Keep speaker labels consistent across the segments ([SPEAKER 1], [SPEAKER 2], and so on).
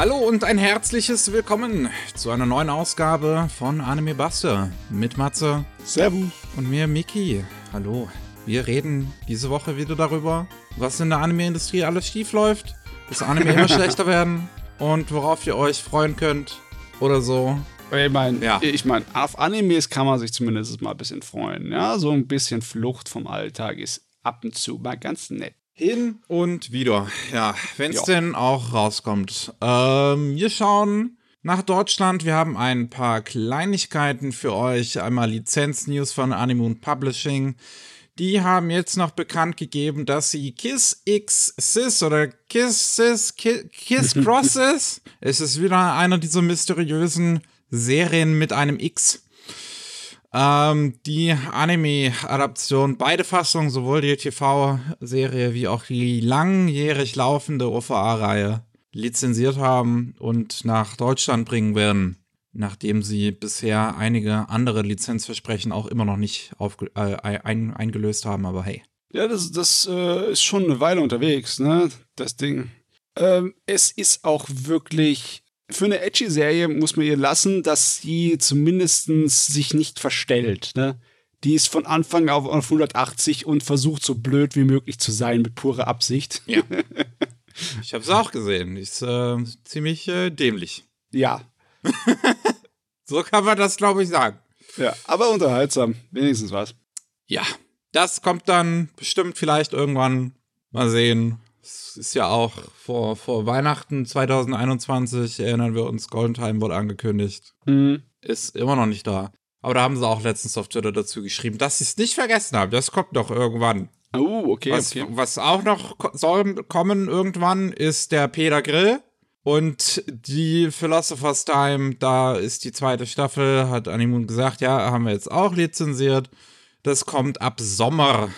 [SPEAKER 1] Hallo und ein herzliches Willkommen zu einer neuen Ausgabe von Anime Buster mit Matze.
[SPEAKER 2] Servus.
[SPEAKER 1] Und mir, Miki. Hallo. Wir reden diese Woche wieder darüber, was in der Anime-Industrie alles schief läuft, dass Anime immer schlechter werden und worauf ihr euch freuen könnt oder so.
[SPEAKER 2] Ich meine, ja. ich mein, auf Animes kann man sich zumindest mal ein bisschen freuen. Ja, so ein bisschen Flucht vom Alltag ist ab und zu mal ganz nett.
[SPEAKER 1] Hin und wieder. Ja, wenn es denn auch rauskommt. Ähm, wir schauen nach Deutschland. Wir haben ein paar Kleinigkeiten für euch. Einmal Lizenz-News von Animoon Publishing. Die haben jetzt noch bekannt gegeben, dass sie Kiss X Sis oder Kiss Sis, Kiss, Kiss Crosses. es ist wieder einer dieser mysteriösen Serien mit einem X ähm, die Anime-Adaption, beide Fassungen, sowohl die TV-Serie wie auch die langjährig laufende OVA-Reihe, lizenziert haben und nach Deutschland bringen werden, nachdem sie bisher einige andere Lizenzversprechen auch immer noch nicht äh, ein eingelöst haben, aber hey.
[SPEAKER 2] Ja, das, das äh, ist schon eine Weile unterwegs, ne? Das Ding. Ähm, es ist auch wirklich für eine Edgy-Serie muss man ihr lassen, dass sie zumindest sich nicht verstellt. Ne? Die ist von Anfang auf, auf 180 und versucht so blöd wie möglich zu sein mit purer Absicht.
[SPEAKER 1] Ja. ich habe es auch gesehen. Ist äh, ziemlich äh, dämlich.
[SPEAKER 2] Ja.
[SPEAKER 1] so kann man das, glaube ich, sagen.
[SPEAKER 2] Ja, aber unterhaltsam. Wenigstens was.
[SPEAKER 1] Ja. Das kommt dann bestimmt vielleicht irgendwann. Mal sehen. Es ist ja auch vor, vor Weihnachten 2021, erinnern wir uns, Golden Time wurde angekündigt. Mhm. Ist immer noch nicht da. Aber da haben sie auch letztens auf Twitter dazu geschrieben, dass sie es nicht vergessen haben. Das kommt doch irgendwann.
[SPEAKER 2] Oh, okay
[SPEAKER 1] was,
[SPEAKER 2] okay.
[SPEAKER 1] was auch noch soll kommen irgendwann, ist der Peter Grill. Und die Philosopher's Time, da ist die zweite Staffel, hat Animun gesagt, ja, haben wir jetzt auch lizenziert. Das kommt ab Sommer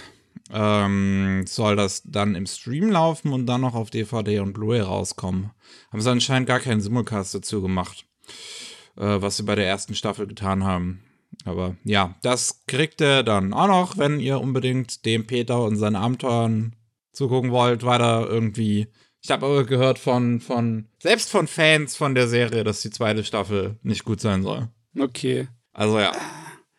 [SPEAKER 1] ähm, soll das dann im Stream laufen und dann noch auf DVD und Blu-ray rauskommen. Haben sie anscheinend gar keinen Simulcast dazu gemacht, äh, was sie bei der ersten Staffel getan haben. Aber ja, das kriegt ihr dann auch noch, wenn ihr unbedingt dem Peter und seinen Abenteuern zugucken wollt, weiter irgendwie. Ich habe aber gehört von, von, selbst von Fans von der Serie, dass die zweite Staffel nicht gut sein soll.
[SPEAKER 2] Okay.
[SPEAKER 1] Also ja.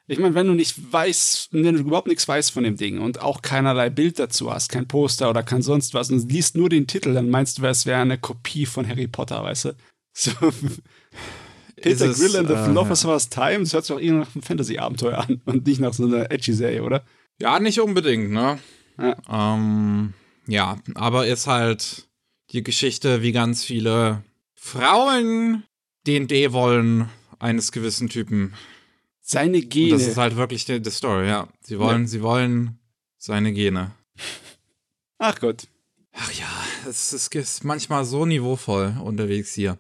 [SPEAKER 2] Ich meine, wenn du nicht weißt, wenn du überhaupt nichts weißt von dem Ding und auch keinerlei Bild dazu hast, kein Poster oder kein sonst was und liest nur den Titel, dann meinst du, es wäre eine Kopie von Harry Potter, weißt du? So. Peter es, Grill and the äh, Philosopher's ja. Time, das hört sich auch irgendwie nach einem Fantasy-Abenteuer an und nicht nach so einer Edgy-Serie, oder?
[SPEAKER 1] Ja, nicht unbedingt, ne? Ja. Ähm, ja, aber ist halt die Geschichte, wie ganz viele Frauen den D wollen eines gewissen Typen
[SPEAKER 2] seine Gene.
[SPEAKER 1] Und das ist halt wirklich die, die Story, ja. Sie wollen, ja. sie wollen seine Gene.
[SPEAKER 2] Ach Gott.
[SPEAKER 1] Ach ja, es, es ist manchmal so niveauvoll unterwegs hier.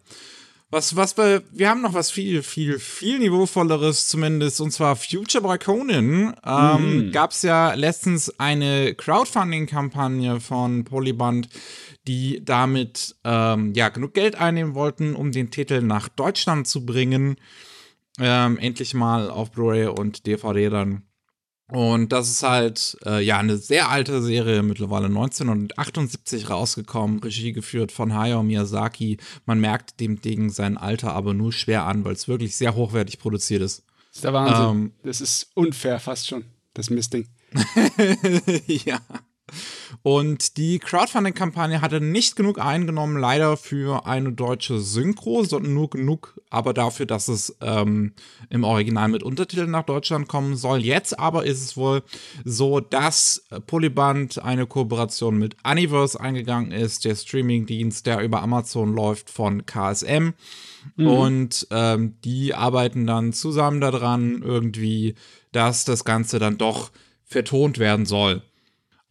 [SPEAKER 1] Was, was wir, wir haben noch was viel, viel, viel niveauvolleres zumindest, und zwar Future Boy Conan. Ähm, mhm. Gab es ja letztens eine Crowdfunding-Kampagne von Polyband, die damit ähm, ja genug Geld einnehmen wollten, um den Titel nach Deutschland zu bringen ähm, endlich mal auf Blu-ray und DVD dann. Und das ist halt, äh, ja, eine sehr alte Serie, mittlerweile 1978 rausgekommen, Regie geführt von Hayao Miyazaki. Man merkt dem Ding sein Alter aber nur schwer an, weil es wirklich sehr hochwertig produziert ist.
[SPEAKER 2] Das ist der Wahnsinn. Ähm, das ist unfair fast schon, das Mistding.
[SPEAKER 1] ja. Und die Crowdfunding-Kampagne hatte nicht genug eingenommen, leider für eine deutsche Synchro, sondern nur genug, aber dafür, dass es ähm, im Original mit Untertiteln nach Deutschland kommen soll. Jetzt aber ist es wohl so, dass Polyband eine Kooperation mit Universe eingegangen ist, der Streamingdienst, der über Amazon läuft von KSM. Mhm. Und ähm, die arbeiten dann zusammen daran, irgendwie, dass das Ganze dann doch vertont werden soll.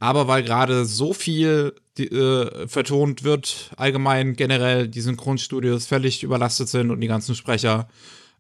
[SPEAKER 1] Aber weil gerade so viel die, äh, vertont wird, allgemein generell die Synchronstudios völlig überlastet sind und die ganzen Sprecher,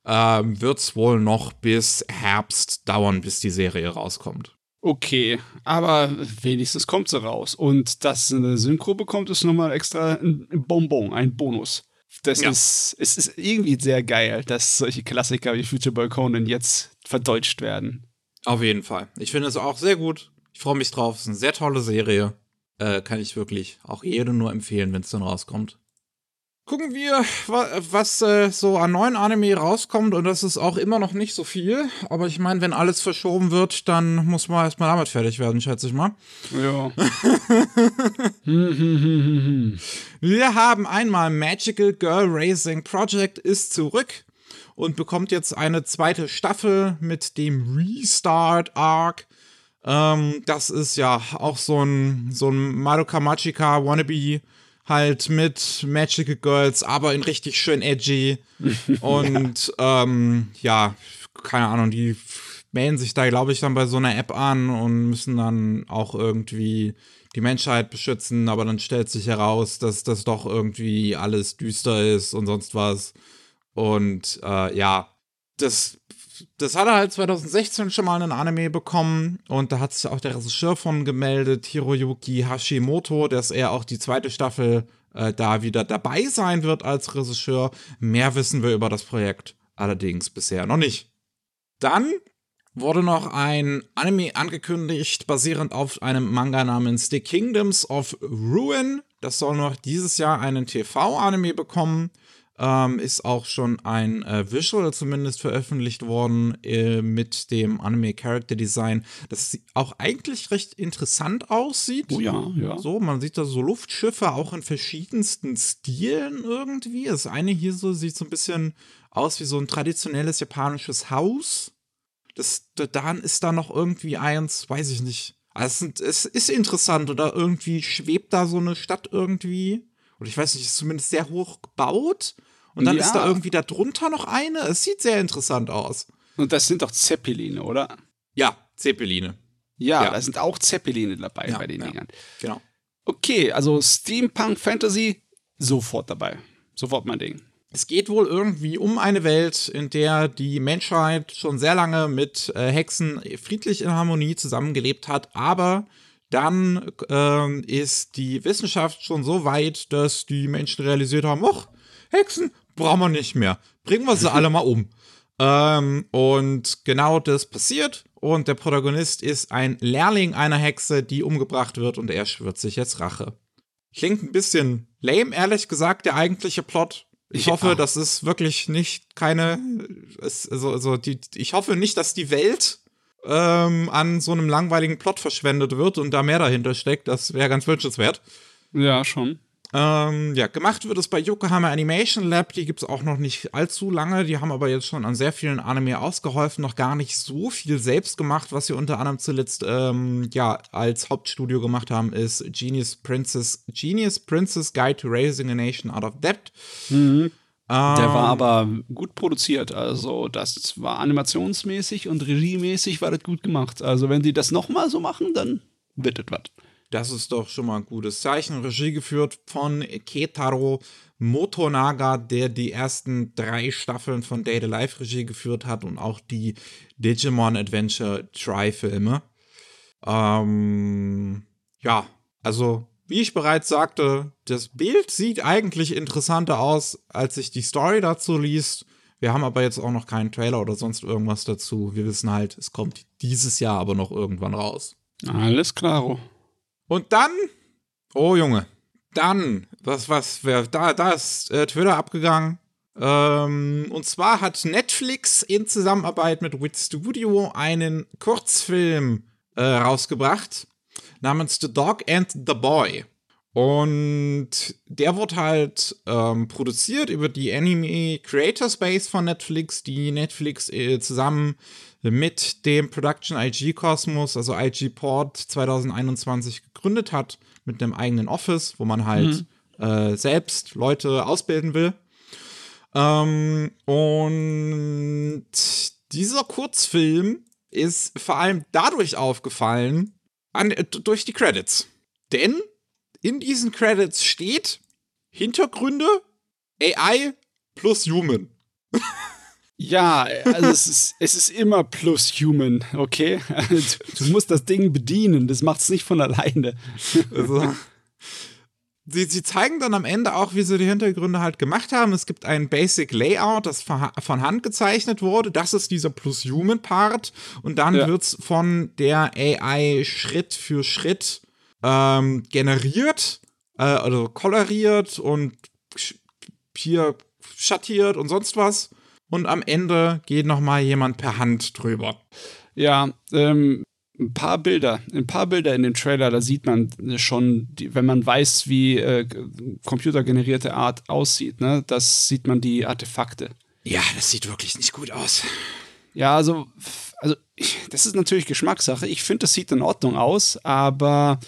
[SPEAKER 1] äh, wird es wohl noch bis Herbst dauern, bis die Serie rauskommt.
[SPEAKER 2] Okay, aber wenigstens kommt sie raus. Und dass eine Synchro bekommt, ist nochmal extra ein Bonbon, ein Bonus. Das ja. ist, es ist irgendwie sehr geil, dass solche Klassiker wie Future Boy Conan jetzt verdeutscht werden.
[SPEAKER 1] Auf jeden Fall. Ich finde es auch sehr gut. Ich freue mich drauf. Es ist eine sehr tolle Serie. Äh, kann ich wirklich auch jedem nur empfehlen, wenn es dann rauskommt. gucken wir, was äh, so an neuen Anime rauskommt. Und das ist auch immer noch nicht so viel. Aber ich meine, wenn alles verschoben wird, dann muss man erstmal damit fertig werden, schätze ich mal.
[SPEAKER 2] Ja.
[SPEAKER 1] wir haben einmal Magical Girl Racing Project ist zurück und bekommt jetzt eine zweite Staffel mit dem Restart Arc. Ähm, das ist ja auch so ein, so ein Madoka Magica Wannabe halt mit Magical Girls, aber in richtig schön edgy. Und ja. Ähm, ja, keine Ahnung, die melden sich da, glaube ich, dann bei so einer App an und müssen dann auch irgendwie die Menschheit beschützen, aber dann stellt sich heraus, dass das doch irgendwie alles düster ist und sonst was. Und äh, ja, das, das hat er halt 2016 schon mal einen Anime bekommen und da hat sich auch der Regisseur von gemeldet, Hiroyuki Hashimoto, dass er auch die zweite Staffel äh, da wieder dabei sein wird als Regisseur. Mehr wissen wir über das Projekt allerdings bisher noch nicht. Dann wurde noch ein Anime angekündigt, basierend auf einem Manga namens The Kingdoms of Ruin. Das soll noch dieses Jahr einen TV-Anime bekommen ähm, ist auch schon ein äh, Visual zumindest veröffentlicht worden äh, mit dem Anime Character Design, das auch eigentlich recht interessant aussieht.
[SPEAKER 2] Oh ja, ja.
[SPEAKER 1] So, man sieht da so Luftschiffe auch in verschiedensten Stilen irgendwie. Das eine hier so sieht so ein bisschen aus wie so ein traditionelles japanisches Haus. Das, dann ist da noch irgendwie eins, weiß ich nicht. Also es ist interessant oder irgendwie schwebt da so eine Stadt irgendwie. Und ich weiß nicht, ist zumindest sehr hoch gebaut. Und dann ja. ist da irgendwie da drunter noch eine. Es sieht sehr interessant aus.
[SPEAKER 2] Und das sind doch Zeppeline, oder?
[SPEAKER 1] Ja, Zeppeline.
[SPEAKER 2] Ja, ja. da sind auch Zeppeline dabei ja, bei den Dingern.
[SPEAKER 1] Genau.
[SPEAKER 2] Okay, also Steampunk Fantasy, sofort dabei. Sofort mein Ding.
[SPEAKER 1] Es geht wohl irgendwie um eine Welt, in der die Menschheit schon sehr lange mit äh, Hexen friedlich in Harmonie zusammengelebt hat, aber dann äh, ist die Wissenschaft schon so weit, dass die Menschen realisiert haben, ach, Hexen brauchen wir nicht mehr. Bringen wir sie alle mal um. Ähm, und genau das passiert. Und der Protagonist ist ein Lehrling einer Hexe, die umgebracht wird und er schwört sich jetzt Rache. Klingt ein bisschen lame, ehrlich gesagt, der eigentliche Plot. Ich ja. hoffe, das ist wirklich nicht keine. also, also die, ich hoffe nicht, dass die Welt ähm, an so einem langweiligen Plot verschwendet wird und da mehr dahinter steckt. Das wäre ganz wünschenswert.
[SPEAKER 2] Ja, schon.
[SPEAKER 1] Ähm, ja, gemacht wird es bei Yokohama Animation Lab. Die gibt es auch noch nicht allzu lange. Die haben aber jetzt schon an sehr vielen Anime ausgeholfen. Noch gar nicht so viel selbst gemacht. Was sie unter anderem zuletzt ähm, ja, als Hauptstudio gemacht haben, ist Genius Princess, Genius Princess Guide to Raising a Nation Out of Debt.
[SPEAKER 2] Mhm. Der war ähm, aber gut produziert. Also, das war animationsmäßig und regiemäßig war das gut gemacht. Also, wenn die das nochmal so machen, dann wird das was.
[SPEAKER 1] Das ist doch schon mal ein gutes Zeichen. Regie geführt von Ketaro Motonaga, der die ersten drei Staffeln von Data Life Regie geführt hat und auch die Digimon Adventure Try-Filme. Ähm, ja, also wie ich bereits sagte, das Bild sieht eigentlich interessanter aus, als sich die Story dazu liest. Wir haben aber jetzt auch noch keinen Trailer oder sonst irgendwas dazu. Wir wissen halt, es kommt dieses Jahr aber noch irgendwann raus.
[SPEAKER 2] Alles klar.
[SPEAKER 1] Und dann, oh Junge, dann, was, was, wer, da, da ist äh, Twitter abgegangen. Ähm, und zwar hat Netflix in Zusammenarbeit mit Wit Studio einen Kurzfilm äh, rausgebracht namens The Dog and the Boy. Und der wird halt ähm, produziert über die Anime Creator Space von Netflix, die Netflix äh, zusammen mit dem Production IG Cosmos, also IG Port 2021 gegründet hat, mit einem eigenen Office, wo man halt mhm. äh, selbst Leute ausbilden will. Ähm, und dieser Kurzfilm ist vor allem dadurch aufgefallen, an, äh, durch die Credits. Denn in diesen Credits steht Hintergründe AI plus Human.
[SPEAKER 2] Ja, also es ist, es ist immer plus human, okay? Du musst das Ding bedienen, das macht es nicht von alleine. Also,
[SPEAKER 1] sie, sie zeigen dann am Ende auch, wie sie die Hintergründe halt gemacht haben. Es gibt ein Basic Layout, das von Hand gezeichnet wurde. Das ist dieser plus human Part. Und dann ja. wird es von der AI Schritt für Schritt ähm, generiert, äh, also koloriert und hier schattiert und sonst was. Und am Ende geht noch mal jemand per Hand drüber.
[SPEAKER 2] Ja, ähm, ein paar Bilder, ein paar Bilder in dem Trailer, da sieht man schon, wenn man weiß, wie äh, computergenerierte Art aussieht, ne, das sieht man die Artefakte.
[SPEAKER 1] Ja, das sieht wirklich nicht gut aus.
[SPEAKER 2] Ja, also, also das ist natürlich Geschmackssache. Ich finde, das sieht in Ordnung aus, aber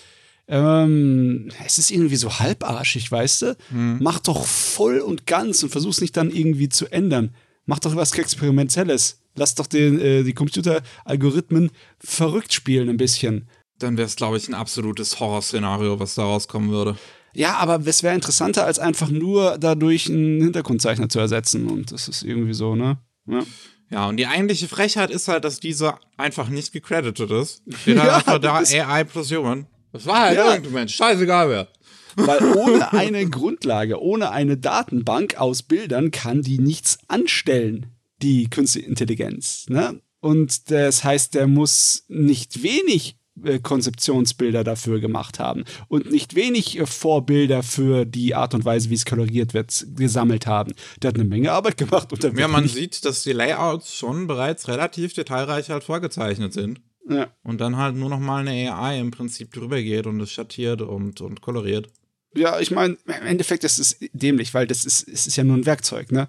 [SPEAKER 2] ähm, es ist irgendwie so halbarschig, weißt du? Hm. Mach doch voll und ganz und versuch's nicht dann irgendwie zu ändern. Mach doch was Experimentelles. Lass doch den, äh, die Computeralgorithmen verrückt spielen ein bisschen.
[SPEAKER 1] Dann wäre es, glaube ich, ein absolutes Horrorszenario, was da rauskommen würde.
[SPEAKER 2] Ja, aber es wäre interessanter, als einfach nur dadurch einen Hintergrundzeichner zu ersetzen. Und das ist irgendwie so, ne?
[SPEAKER 1] Ja. Ja, und die eigentliche Frechheit ist halt, dass dieser einfach nicht gecredited ist. Steht halt ja, einfach da AI plus Human. Das war halt ja. irgendein Mensch. Scheißegal wer.
[SPEAKER 2] Weil ohne eine Grundlage, ohne eine Datenbank aus Bildern kann die nichts anstellen, die Künstliche Intelligenz. Ne? Und das heißt, der muss nicht wenig äh, Konzeptionsbilder dafür gemacht haben und nicht wenig äh, Vorbilder für die Art und Weise, wie es koloriert wird, gesammelt haben. Der hat eine Menge Arbeit gemacht. Und
[SPEAKER 1] ja, man sieht, dass die Layouts schon bereits relativ detailreich halt vorgezeichnet sind. Ja. Und dann halt nur noch mal eine AI im Prinzip drüber geht und es schattiert und, und koloriert.
[SPEAKER 2] Ja, ich meine, im Endeffekt ist es dämlich, weil das ist, es ist ja nur ein Werkzeug, ne?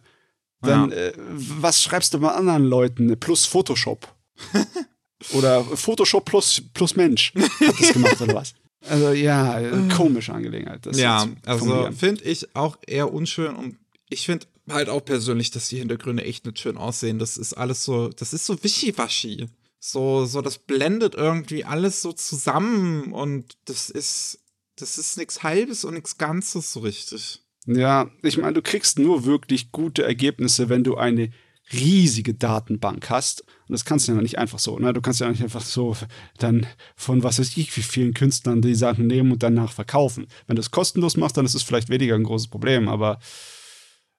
[SPEAKER 2] Dann, ja. äh, was schreibst du mal anderen Leuten? Plus Photoshop. Oder Photoshop plus, plus Mensch hat das gemacht oder was? Also ja, komische Angelegenheit.
[SPEAKER 1] ja, also finde ich auch eher unschön und ich finde halt auch persönlich, dass die Hintergründe echt nicht schön aussehen. Das ist alles so, das ist so wischiwaschi. So, so, das blendet irgendwie alles so zusammen und das ist, das ist nichts Halbes und nichts Ganzes so richtig.
[SPEAKER 2] Ja, ich meine, du kriegst nur wirklich gute Ergebnisse, wenn du eine riesige Datenbank hast. Und das kannst du ja nicht einfach so. Ne? Du kannst ja nicht einfach so dann von was weiß ich, wie vielen Künstlern die Sachen nehmen und danach verkaufen. Wenn du es kostenlos machst, dann ist es vielleicht weniger ein großes Problem, aber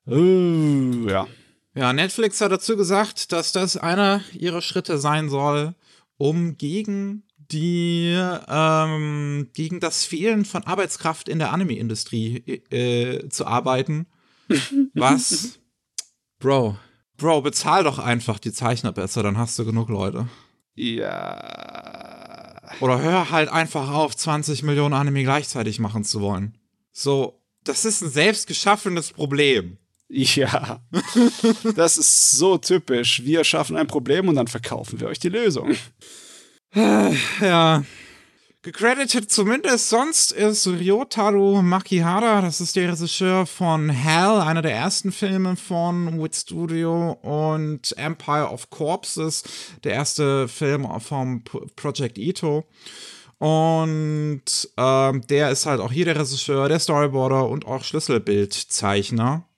[SPEAKER 2] äh, ja.
[SPEAKER 1] Ja, Netflix hat dazu gesagt, dass das einer ihrer Schritte sein soll, um gegen die ähm, gegen das Fehlen von Arbeitskraft in der Anime-Industrie äh, zu arbeiten. Was, Bro, Bro, bezahl doch einfach die Zeichner besser, dann hast du genug Leute.
[SPEAKER 2] Ja.
[SPEAKER 1] Oder hör halt einfach auf, 20 Millionen Anime gleichzeitig machen zu wollen. So, das ist ein selbstgeschaffenes Problem.
[SPEAKER 2] Ja, das ist so typisch. Wir schaffen ein Problem und dann verkaufen wir euch die Lösung.
[SPEAKER 1] Ja, Gecredited zumindest sonst ist Ryotaro Makihara, das ist der Regisseur von Hell, einer der ersten Filme von Wit Studio und Empire of Corpses, der erste Film vom Project Ito. Und ähm, der ist halt auch hier der Regisseur, der Storyboarder und auch Schlüsselbildzeichner.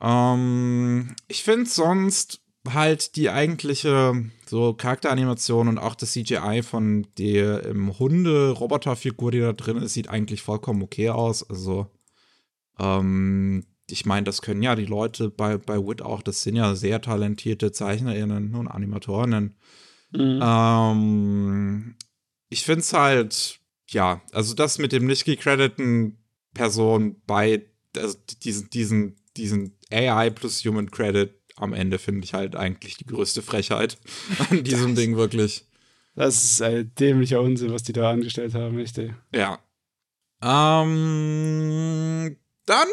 [SPEAKER 1] Ähm, ich finde sonst halt die eigentliche so Charakteranimation und auch das CGI von der ähm, Hunde-Roboterfigur, die da drin ist, sieht eigentlich vollkommen okay aus. Also, ähm, ich meine, das können ja die Leute bei, bei WIT auch, das sind ja sehr talentierte ZeichnerInnen und Animatorinnen. Mhm. Ähm, ich finde es halt, ja, also das mit dem nicht gecrediten Person bei also diesen, diesen, diesen AI plus Human Credit am Ende finde ich halt eigentlich die größte Frechheit an diesem das, Ding wirklich.
[SPEAKER 2] Das ist ein dämlicher Unsinn, was die da angestellt haben, echt, ey.
[SPEAKER 1] Ja. Ähm, dann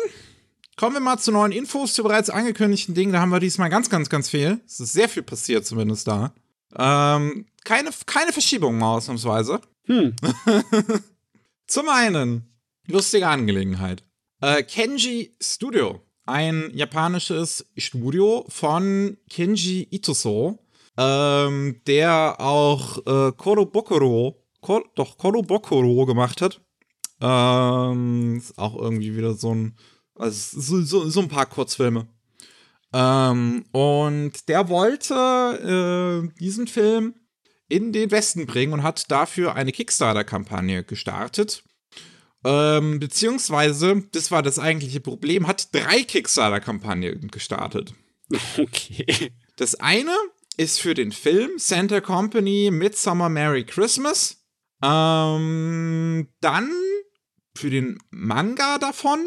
[SPEAKER 1] kommen wir mal zu neuen Infos zu bereits angekündigten Dingen. Da haben wir diesmal ganz, ganz, ganz viel. Es ist sehr viel passiert, zumindest da. Ähm, keine, keine Verschiebung mal ausnahmsweise. Hm. Zum einen, lustige Angelegenheit. Äh, Kenji Studio ein japanisches Studio von Kenji Itoso, ähm, der auch äh, Korobokoro, Kor doch Korobokoro gemacht hat. Ähm, ist auch irgendwie wieder so ein, also so, so, so ein paar Kurzfilme. Ähm, und der wollte äh, diesen Film in den Westen bringen und hat dafür eine Kickstarter-Kampagne gestartet. Ähm, beziehungsweise, das war das eigentliche Problem, hat drei Kickstarter-Kampagnen gestartet.
[SPEAKER 2] Okay.
[SPEAKER 1] Das eine ist für den Film Santa Company Midsummer Merry Christmas. Ähm, dann für den Manga davon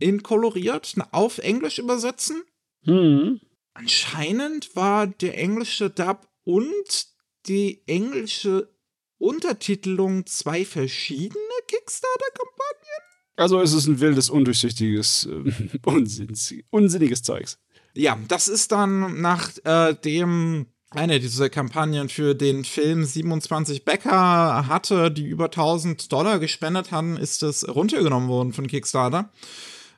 [SPEAKER 1] in koloriert auf Englisch übersetzen.
[SPEAKER 2] Mhm.
[SPEAKER 1] Anscheinend war der englische Dub und die englische Untertitelung zwei verschiedene Kickstarter-Kampagnen.
[SPEAKER 2] Also es ist ein wildes, undurchsichtiges, äh, unsinns, unsinniges Zeugs.
[SPEAKER 1] Ja, das ist dann nachdem äh, eine dieser Kampagnen für den Film 27 Bäcker hatte, die über 1000 Dollar gespendet hatten, ist es runtergenommen worden von Kickstarter.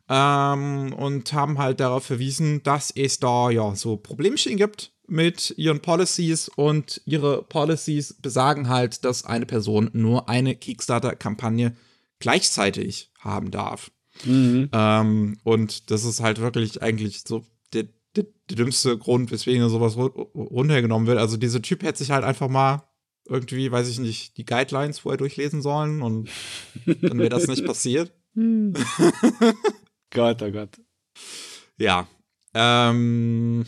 [SPEAKER 1] Ähm, und haben halt darauf verwiesen, dass es da ja so Problemchen gibt mit ihren Policies und ihre Policies besagen halt, dass eine Person nur eine Kickstarter-Kampagne gleichzeitig haben darf.
[SPEAKER 2] Mhm.
[SPEAKER 1] Ähm, und das ist halt wirklich eigentlich so der, der, der dümmste Grund, weswegen sowas runtergenommen wird. Also dieser Typ hätte sich halt einfach mal irgendwie, weiß ich nicht, die Guidelines vorher durchlesen sollen und dann wäre das nicht passiert.
[SPEAKER 2] Gott, oh Gott.
[SPEAKER 1] Ja. Ähm,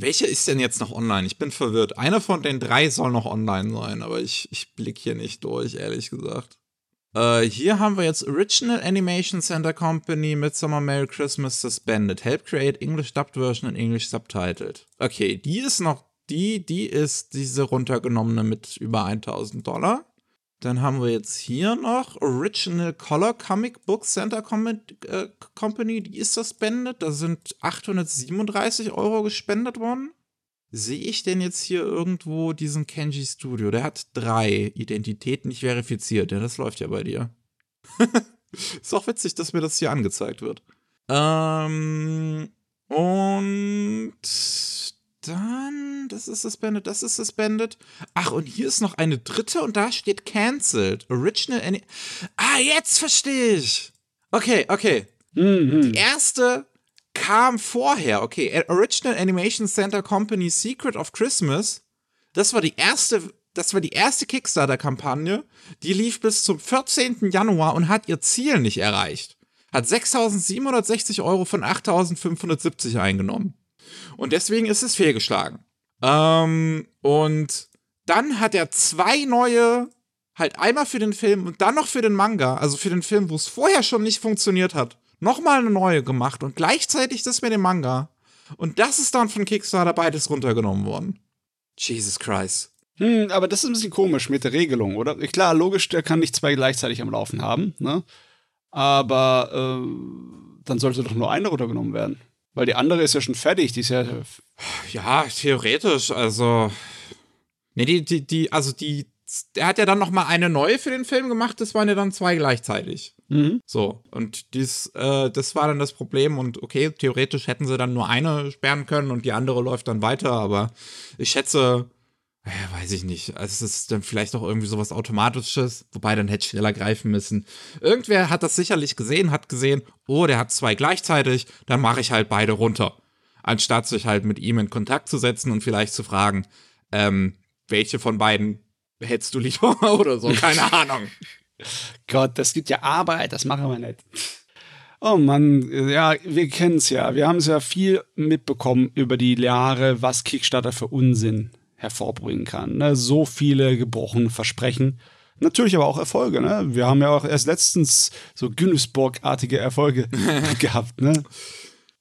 [SPEAKER 1] welche ist denn jetzt noch online? Ich bin verwirrt. Einer von den drei soll noch online sein, aber ich, ich blicke hier nicht durch, ehrlich gesagt. Äh, hier haben wir jetzt Original Animation Center Company Midsummer Merry Christmas Suspended. Help create English dubbed version and English subtitled. Okay, die ist noch, die, die ist diese runtergenommene mit über 1000 Dollar. Dann haben wir jetzt hier noch Original Color Comic Book Center äh, Company, die ist suspended. Da sind 837 Euro gespendet worden. Sehe ich denn jetzt hier irgendwo diesen Kenji Studio? Der hat drei Identitäten nicht verifiziert. Ja, das läuft ja bei dir. ist auch witzig, dass mir das hier angezeigt wird. Ähm, und dann, das ist suspended, das ist suspended. Ach, und hier ist noch eine dritte und da steht cancelled. Original Any Ah, jetzt verstehe ich. Okay, okay.
[SPEAKER 2] Mhm.
[SPEAKER 1] Die erste kam vorher. Okay, Original Animation Center Company Secret of Christmas. Das war die erste, das war die erste Kickstarter-Kampagne. Die lief bis zum 14. Januar und hat ihr Ziel nicht erreicht. Hat 6.760 Euro von 8.570 eingenommen. Und deswegen ist es fehlgeschlagen. Ähm, und dann hat er zwei neue, halt einmal für den Film und dann noch für den Manga, also für den Film, wo es vorher schon nicht funktioniert hat, nochmal eine neue gemacht und gleichzeitig das mit dem Manga. Und das ist dann von Kickstarter beides runtergenommen worden. Jesus Christ.
[SPEAKER 2] Hm, aber das ist ein bisschen komisch mit der Regelung, oder? Klar, logisch, der kann nicht zwei gleichzeitig am Laufen haben, ne? Aber äh, dann sollte doch nur eine runtergenommen werden. Weil die andere ist ja schon fertig, die ist ja.
[SPEAKER 1] Ja, theoretisch, also. Nee, die, die, die, also die, der hat ja dann noch mal eine neue für den Film gemacht, das waren ja dann zwei gleichzeitig.
[SPEAKER 2] Mhm.
[SPEAKER 1] So, und dies, äh, das war dann das Problem und okay, theoretisch hätten sie dann nur eine sperren können und die andere läuft dann weiter, aber ich schätze, ja, weiß ich nicht. Also es ist dann vielleicht auch irgendwie sowas Automatisches, wobei dann hätte ich schneller greifen müssen. Irgendwer hat das sicherlich gesehen, hat gesehen, oh, der hat zwei gleichzeitig, dann mache ich halt beide runter. Anstatt sich halt mit ihm in Kontakt zu setzen und vielleicht zu fragen, ähm, welche von beiden hättest du lieber oder so, keine Ahnung.
[SPEAKER 2] Gott, das gibt ja Arbeit, das machen wir nicht. Oh Mann, ja, wir kennen es ja. Wir haben es ja viel mitbekommen über die Jahre, was Kickstarter für Unsinn hervorbringen kann. Ne? So viele gebrochene Versprechen. Natürlich aber auch Erfolge. Ne? Wir haben ja auch erst letztens so Günnisburg-artige Erfolge gehabt. Ne?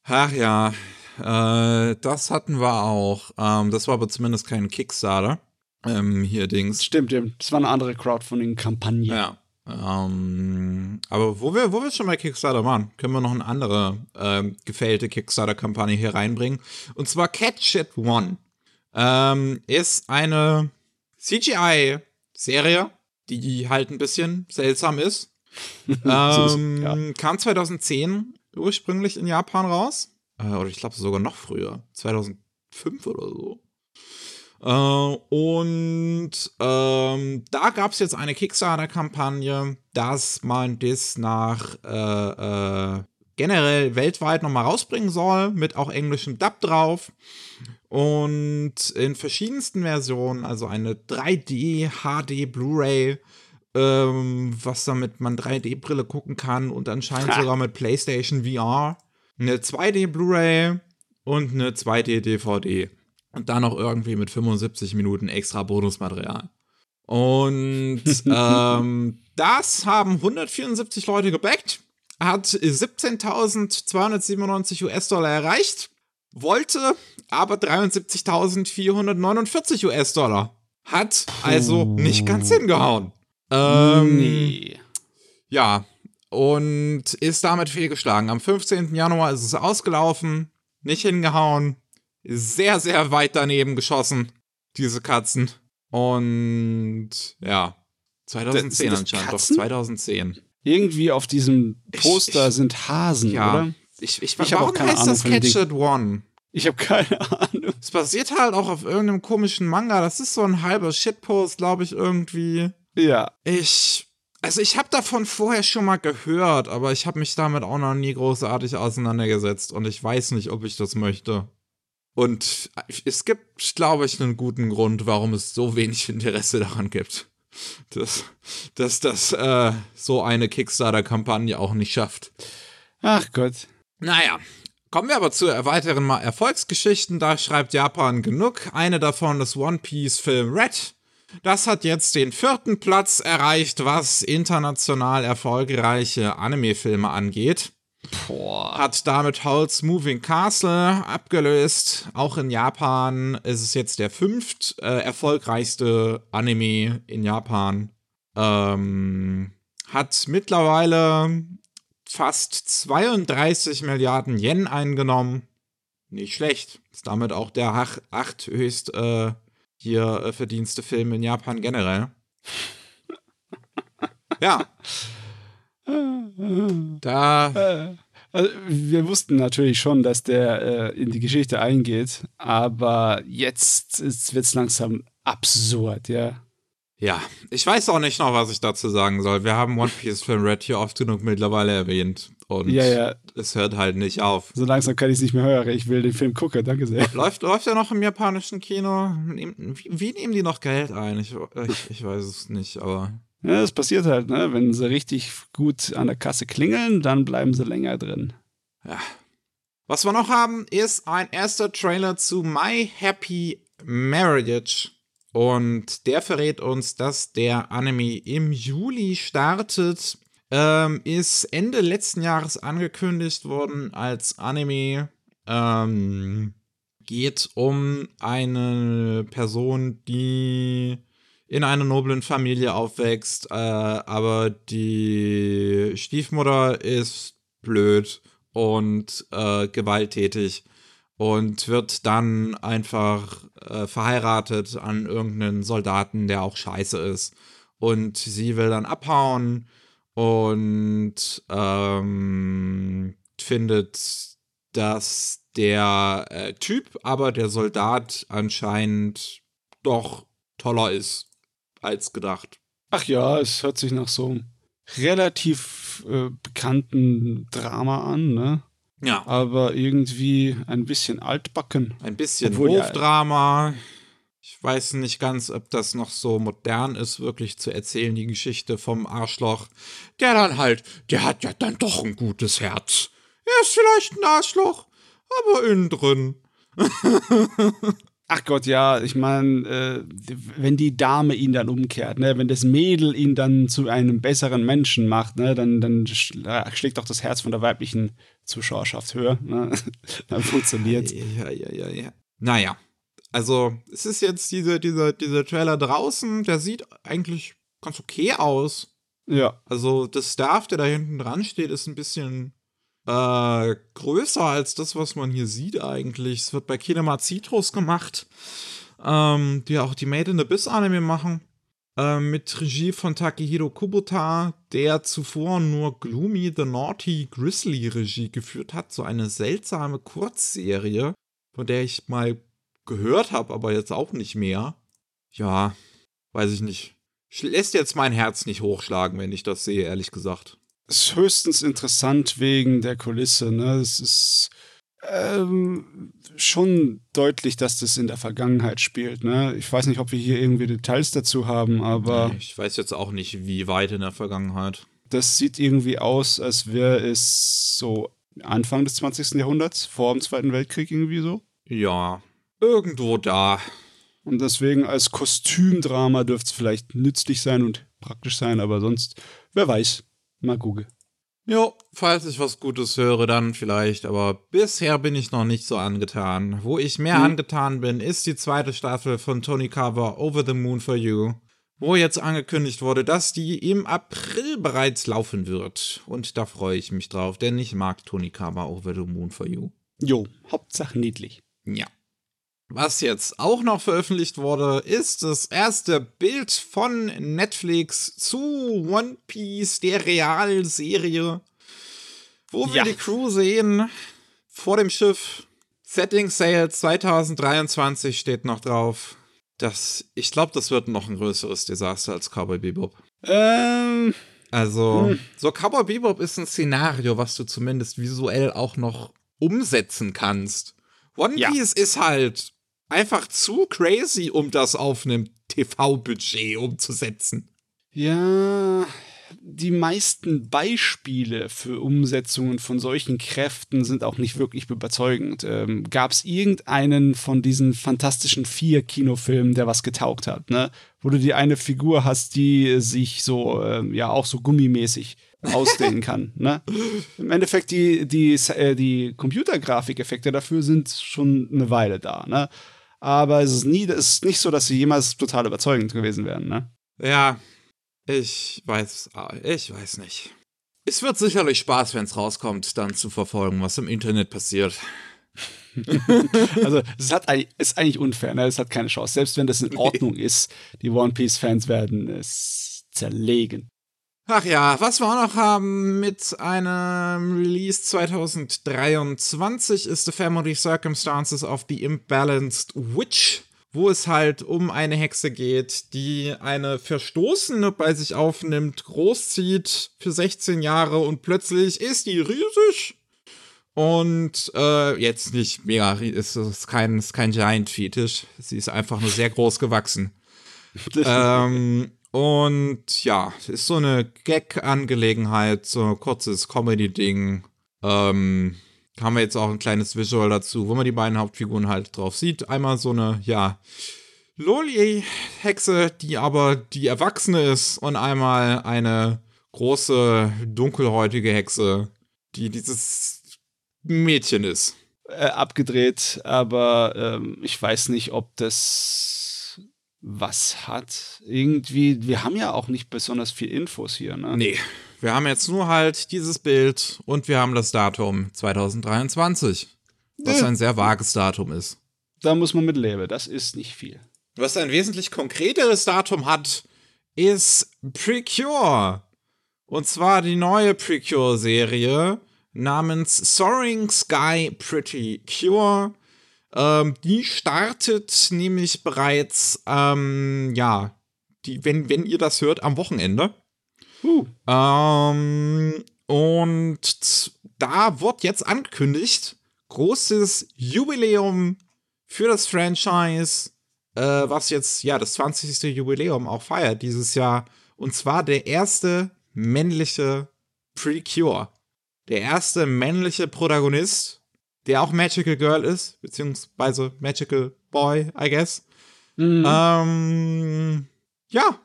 [SPEAKER 1] Ach ja, äh, das hatten wir auch. Ähm, das war aber zumindest kein Kickstarter. Ähm, hier Dings.
[SPEAKER 2] Stimmt, das war eine andere Crowdfunding-Kampagne.
[SPEAKER 1] Ja. Ähm, aber wo wir, wo wir schon bei Kickstarter waren, können wir noch eine andere ähm, gefällte Kickstarter-Kampagne hier reinbringen. Und zwar Catch It One ähm, ist eine CGI-Serie, die halt ein bisschen seltsam ist. ähm, ja. Kam 2010 ursprünglich in Japan raus. Äh, oder ich glaube sogar noch früher. 2005 oder so. Äh, und ähm, da gab es jetzt eine Kickstarter-Kampagne, dass man das nach äh, äh generell weltweit nochmal rausbringen soll, mit auch englischem Dub drauf. Und in verschiedensten Versionen, also eine 3D HD Blu-ray, ähm, was damit man 3D-Brille gucken kann und anscheinend sogar mit PlayStation VR, eine 2D Blu-ray und eine 2D DVD. Und dann noch irgendwie mit 75 Minuten extra Bonusmaterial. Und ähm, das haben 174 Leute gebackt. hat 17.297 US-Dollar erreicht, wollte aber 73.449 US-Dollar. Hat also nicht ganz hingehauen. Ähm,
[SPEAKER 2] nee.
[SPEAKER 1] Ja, und ist damit fehlgeschlagen. Am 15. Januar ist es ausgelaufen, nicht hingehauen, sehr, sehr weit daneben geschossen, diese Katzen. Und ja, 2010
[SPEAKER 2] Sind das
[SPEAKER 1] anscheinend, doch 2010.
[SPEAKER 2] Irgendwie auf diesem Poster
[SPEAKER 1] Ich-
[SPEAKER 2] sind Hasen,
[SPEAKER 1] Ja.
[SPEAKER 2] oder?
[SPEAKER 1] Ich, ich,
[SPEAKER 2] Ich
[SPEAKER 1] warum
[SPEAKER 2] auch keine
[SPEAKER 1] heißt
[SPEAKER 2] Ahnung
[SPEAKER 1] das Catch. It One?
[SPEAKER 2] Ich habe keine Ahnung.
[SPEAKER 1] Es basiert halt auch auf irgendeinem komischen Manga. Das ist so ein halber Shitpost, glaube ich, irgendwie.
[SPEAKER 2] Ja.
[SPEAKER 1] Ich. Also ich habe davon vorher schon mal gehört, aber ich habe mich damit auch noch nie großartig auseinandergesetzt und ich weiß nicht, ob ich das möchte. Und es gibt, glaube ich, einen guten Grund, warum es so wenig Interesse daran gibt. Dass, dass das äh, so eine Kickstarter-Kampagne auch nicht schafft.
[SPEAKER 2] Ach Gott.
[SPEAKER 1] Naja, kommen wir aber zu weiteren mal Erfolgsgeschichten. Da schreibt Japan genug. Eine davon ist One Piece-Film Red. Das hat jetzt den vierten Platz erreicht, was international erfolgreiche Anime-Filme angeht.
[SPEAKER 2] Boah.
[SPEAKER 1] Hat damit Howl's Moving Castle abgelöst. Auch in Japan ist es jetzt der fünft äh, erfolgreichste Anime in Japan. Ähm, hat mittlerweile fast 32 Milliarden Yen eingenommen. Nicht schlecht. Ist damit auch der ach- acht höchst äh, hier äh, verdienste Film in Japan generell. Ja. Da
[SPEAKER 2] Äh, Also, wir wussten natürlich schon, dass der äh, in die Geschichte eingeht, aber jetzt wird es langsam absurd, ja.
[SPEAKER 1] Ja, ich weiß auch nicht noch, was ich dazu sagen soll. Wir haben One Piece Film Red hier oft genug mittlerweile erwähnt. Und
[SPEAKER 2] Ja, ja.
[SPEAKER 1] es hört halt nicht auf.
[SPEAKER 2] So langsam kann ich es nicht mehr hören. Ich will den Film gucken, danke sehr.
[SPEAKER 1] Läuft, läuft er noch im japanischen Kino? Wie, wie nehmen die noch Geld ein? Ich, ich, ich weiß es nicht, aber.
[SPEAKER 2] Ja, das passiert halt, ne? Wenn sie richtig gut an der Kasse klingeln, dann bleiben sie länger drin.
[SPEAKER 1] Ja. Was wir noch haben, ist ein erster Trailer zu My Happy Marriage. Und der verrät uns, dass der Anime im Juli startet. Ähm, ist Ende letzten Jahres angekündigt worden als Anime. Ähm, geht um eine Person, die in einer noblen Familie aufwächst, äh, aber die Stiefmutter ist blöd und äh, gewalttätig und wird dann einfach äh, verheiratet an irgendeinen Soldaten, der auch scheiße ist. Und sie will dann abhauen und ähm, findet, dass der äh, Typ, aber der Soldat anscheinend doch toller ist als gedacht.
[SPEAKER 2] Ach ja, es hört sich nach so einem relativ äh, bekannten Drama an, ne?
[SPEAKER 1] Ja.
[SPEAKER 2] Aber irgendwie ein bisschen altbacken.
[SPEAKER 1] Ein bisschen
[SPEAKER 2] Obwohl,
[SPEAKER 1] Hofdrama. Ich weiß nicht ganz, ob das noch so modern ist, wirklich zu erzählen, die Geschichte vom Arschloch. Der dann halt, der hat ja dann doch ein gutes Herz. Er ist vielleicht ein Arschloch, aber innen drin.
[SPEAKER 2] Ach Gott, ja, ich meine, äh, wenn die Dame ihn dann umkehrt, ne, wenn das Mädel ihn dann zu einem besseren Menschen macht, ne, dann, dann schla- schlägt doch das Herz von der weiblichen Zuschauerschaft höher. Ne? dann funktioniert.
[SPEAKER 1] Ja, ja, ja, ja. Naja, also es ist jetzt diese, dieser, dieser Trailer draußen, der sieht eigentlich ganz okay aus.
[SPEAKER 2] Ja,
[SPEAKER 1] Also das Staff, der da hinten dran steht, ist ein bisschen äh, größer als das, was man hier sieht eigentlich. Es wird bei Kinema Citrus gemacht, ähm, die auch die Made in Abyss Anime machen. Ähm, mit Regie von Takehiro Kubota, der zuvor nur Gloomy the Naughty Grizzly Regie geführt hat. So eine seltsame Kurzserie, von der ich mal gehört habe, aber jetzt auch nicht mehr. Ja, weiß ich nicht. Lässt jetzt mein Herz nicht hochschlagen, wenn ich das sehe, ehrlich gesagt.
[SPEAKER 2] Ist höchstens interessant wegen der Kulisse. Ne? Es ist ähm, schon deutlich, dass das in der Vergangenheit spielt. Ne? Ich weiß nicht, ob wir hier irgendwie Details dazu haben, aber
[SPEAKER 1] Ich weiß jetzt auch nicht, wie weit in der Vergangenheit.
[SPEAKER 2] das sieht irgendwie aus, als wäre es so Anfang des 20. Jahrhunderts, vor dem Zweiten Weltkrieg irgendwie so.
[SPEAKER 1] Ja, irgendwo da.
[SPEAKER 2] Und deswegen als Kostümdrama dürfte es vielleicht nützlich sein und praktisch sein, aber sonst, wer weiß. Mal gucken.
[SPEAKER 1] Jo, falls ich was Gutes höre, dann vielleicht, aber bisher bin ich noch nicht so angetan. Wo ich mehr hm. angetan bin, ist die zweite Staffel von Tony Carver Over the Moon for You, wo jetzt angekündigt wurde, dass die im April bereits laufen wird. Und da freue ich mich drauf, denn ich mag Tony Carver Over the Moon for You.
[SPEAKER 2] Jo, Hauptsache niedlich.
[SPEAKER 1] Ja. Was jetzt auch noch veröffentlicht wurde, ist das erste Bild von Netflix zu One Piece, der Realserie, wo wir ja. die Crew sehen vor dem Schiff. Setting Sail 2023 steht noch drauf. Das, ich glaube, das wird noch ein größeres Desaster als Cowboy Bebop.
[SPEAKER 2] Ähm.
[SPEAKER 1] Also, hm. so Cowboy Bebop ist ein Szenario, was du zumindest visuell auch noch umsetzen kannst. One Piece ja. ist halt einfach zu crazy, um das auf einem TV-Budget umzusetzen.
[SPEAKER 2] Ja, die meisten Beispiele für Umsetzungen von solchen Kräften sind auch nicht wirklich überzeugend. Ähm, Gab es irgendeinen von diesen fantastischen vier Kinofilmen, der was getaugt hat, ne? Wo du die eine Figur hast, die sich so, ähm, ja, auch so gummimäßig ausdehnen kann. Ne? Im Endeffekt, die, die, äh, die Computergrafikeffekte dafür sind schon eine Weile da. Ne? Aber es ist nie, es ist nicht so, dass sie jemals total überzeugend gewesen wären, ne?
[SPEAKER 1] Ja, ich weiß, ich weiß nicht. Es wird sicherlich Spaß, wenn es rauskommt, dann zu verfolgen, was im Internet passiert.
[SPEAKER 2] also, es hat, ist eigentlich unfair, ne? Es hat keine Chance. Selbst wenn das in Ordnung ist, die One Piece-Fans werden es zerlegen.
[SPEAKER 1] Ach ja, was wir auch noch haben mit einem Release 2023 ist The Family Circumstances of the Imbalanced Witch, wo es halt um eine Hexe geht, die eine Verstoßene bei sich aufnimmt, großzieht für 16 Jahre und plötzlich ist die riesig. Und äh, jetzt nicht mega, ist, ist kein, ist kein Giant-Fetisch. Sie ist einfach nur sehr groß gewachsen. ähm, und ja, ist so eine Gag-Angelegenheit, so ein kurzes Comedy-Ding. Ähm, haben wir jetzt auch ein kleines Visual dazu, wo man die beiden Hauptfiguren halt drauf sieht. Einmal so eine, ja, Loli-Hexe, die aber die Erwachsene ist, und einmal eine große, dunkelhäutige Hexe, die dieses Mädchen ist.
[SPEAKER 2] Äh, abgedreht, aber ähm, ich weiß nicht, ob das was hat. Irgendwie, wir haben ja auch nicht besonders viel Infos hier, ne?
[SPEAKER 1] Nee. Wir haben jetzt nur halt dieses Bild und wir haben das Datum 2023. Was ein sehr vages Datum ist.
[SPEAKER 2] Da muss man mit leben, das ist nicht viel.
[SPEAKER 1] Was ein wesentlich konkreteres Datum hat, ist Precure. Und zwar die neue Precure-Serie namens Soaring Sky Pretty Cure ähm, die startet nämlich bereits, ähm, ja, die, wenn, wenn ihr das hört, am Wochenende. Uh. Ähm, und da wird jetzt angekündigt, großes Jubiläum für das Franchise, äh, was jetzt ja das 20. Jubiläum auch feiert dieses Jahr. Und zwar der erste männliche Precure. Der erste männliche Protagonist der auch Magical Girl ist, beziehungsweise Magical Boy, I guess. Mhm. Ähm, ja,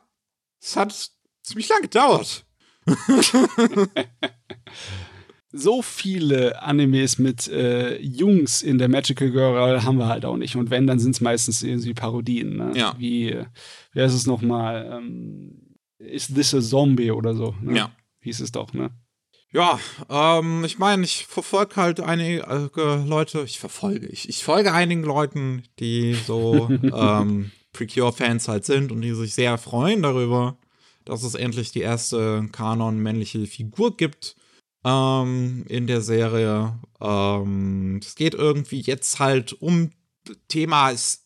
[SPEAKER 1] es hat ziemlich lang gedauert.
[SPEAKER 2] so viele Animes mit äh, Jungs in der Magical Girl haben wir halt auch nicht. Und wenn, dann sind es meistens irgendwie Parodien. Ne?
[SPEAKER 1] Ja.
[SPEAKER 2] Wie, wie heißt es nochmal? Ähm, Is this a zombie oder so? Ne?
[SPEAKER 1] Ja.
[SPEAKER 2] Hieß es doch, ne?
[SPEAKER 1] Ja, ähm, ich meine, ich verfolge halt einige äh, Leute, ich verfolge, ich, ich folge einigen Leuten, die so ähm, Precure-Fans halt sind und die sich sehr freuen darüber, dass es endlich die erste Kanon-männliche Figur gibt ähm, in der Serie. Ähm, es geht irgendwie jetzt halt um Thema ist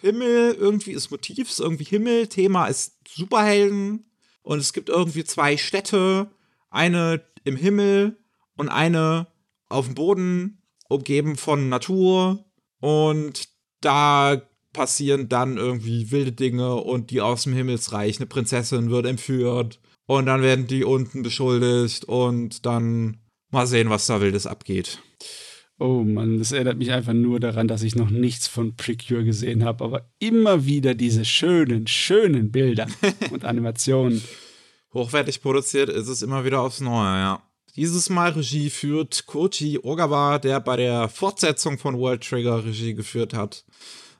[SPEAKER 1] Himmel, irgendwie ist Motivs irgendwie Himmel, Thema ist Superhelden und es gibt irgendwie zwei Städte. Eine im Himmel und eine auf dem Boden, umgeben von Natur. Und da passieren dann irgendwie wilde Dinge und die aus dem Himmelsreich, eine Prinzessin wird entführt und dann werden die unten beschuldigt und dann mal sehen, was da wildes abgeht.
[SPEAKER 2] Oh Mann, das erinnert mich einfach nur daran, dass ich noch nichts von Precure gesehen habe, aber immer wieder diese schönen, schönen Bilder und Animationen
[SPEAKER 1] hochwertig produziert ist es immer wieder aufs Neue, ja. Dieses Mal Regie führt Koji Ogawa, der bei der Fortsetzung von World Trigger Regie geführt hat.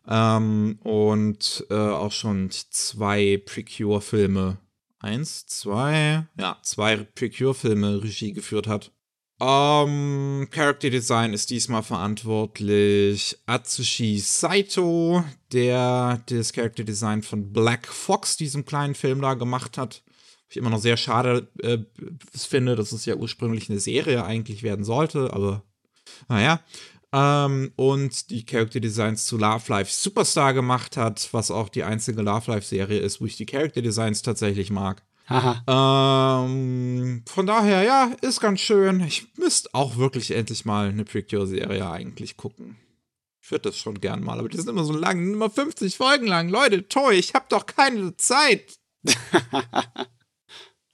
[SPEAKER 1] Ähm, und äh, auch schon zwei Precure-Filme. Eins, zwei, ja, zwei Precure-Filme Regie geführt hat. Um, Character Design ist diesmal verantwortlich Atsushi Saito, der das Character Design von Black Fox, diesem kleinen Film da gemacht hat. Ich immer noch sehr schade äh, finde, dass es ja ursprünglich eine Serie eigentlich werden sollte, aber naja. Ähm, und die Character Designs zu Love Life Superstar gemacht hat, was auch die einzige Love Life Serie ist, wo ich die Character Designs tatsächlich mag. Ähm, von daher, ja, ist ganz schön. Ich müsste auch wirklich endlich mal eine Precure-Serie eigentlich gucken. Ich würde das schon gern mal, aber die sind immer so lang, immer 50 Folgen lang. Leute, toll, ich habe doch keine Zeit.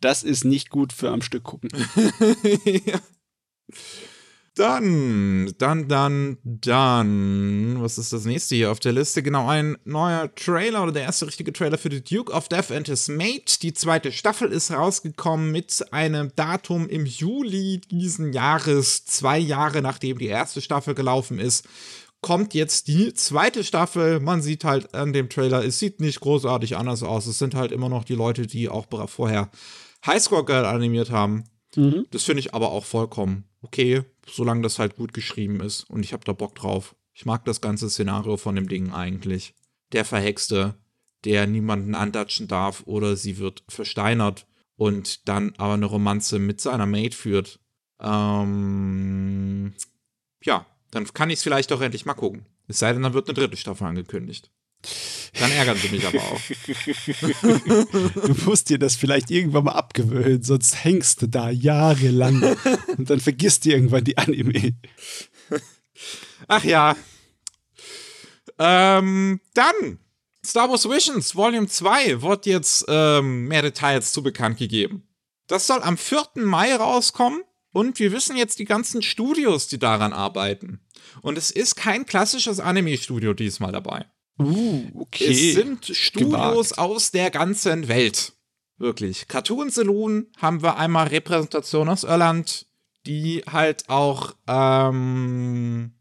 [SPEAKER 2] das ist nicht gut für am Stück gucken.
[SPEAKER 1] Dann, dann, dann, dann, was ist das nächste hier auf der Liste? Genau, ein neuer Trailer oder der erste richtige Trailer für The Duke of Death and His Mate. Die zweite Staffel ist rausgekommen mit einem Datum im Juli diesen Jahres, zwei Jahre nachdem die erste Staffel gelaufen ist. Kommt jetzt die zweite Staffel. Man sieht halt an dem Trailer, es sieht nicht großartig anders aus. Es sind halt immer noch die Leute, die auch vorher Highscore Girl animiert haben. Mhm. Das finde ich aber auch vollkommen okay, solange das halt gut geschrieben ist und ich habe da Bock drauf. Ich mag das ganze Szenario von dem Ding eigentlich. Der Verhexte, der niemanden andatschen darf oder sie wird versteinert und dann aber eine Romanze mit seiner Maid führt. Ähm, ja, dann kann ich es vielleicht doch endlich mal gucken. Es sei denn, dann wird eine dritte Staffel angekündigt. Dann ärgern sie mich aber auch.
[SPEAKER 2] Du musst dir das vielleicht irgendwann mal abgewöhnen, sonst hängst du da jahrelang und dann vergisst du irgendwann die Anime.
[SPEAKER 1] Ach ja. Ähm, dann Star Wars Visions Volume 2 wird jetzt ähm, mehr Details zu bekannt gegeben. Das soll am 4. Mai rauskommen und wir wissen jetzt die ganzen Studios, die daran arbeiten. Und es ist kein klassisches Anime-Studio diesmal dabei.
[SPEAKER 2] Uh, okay.
[SPEAKER 1] Es sind Studios Gewagt. aus der ganzen Welt. Wirklich. Cartoon Saloon haben wir einmal Repräsentation aus Irland, die halt auch ähm,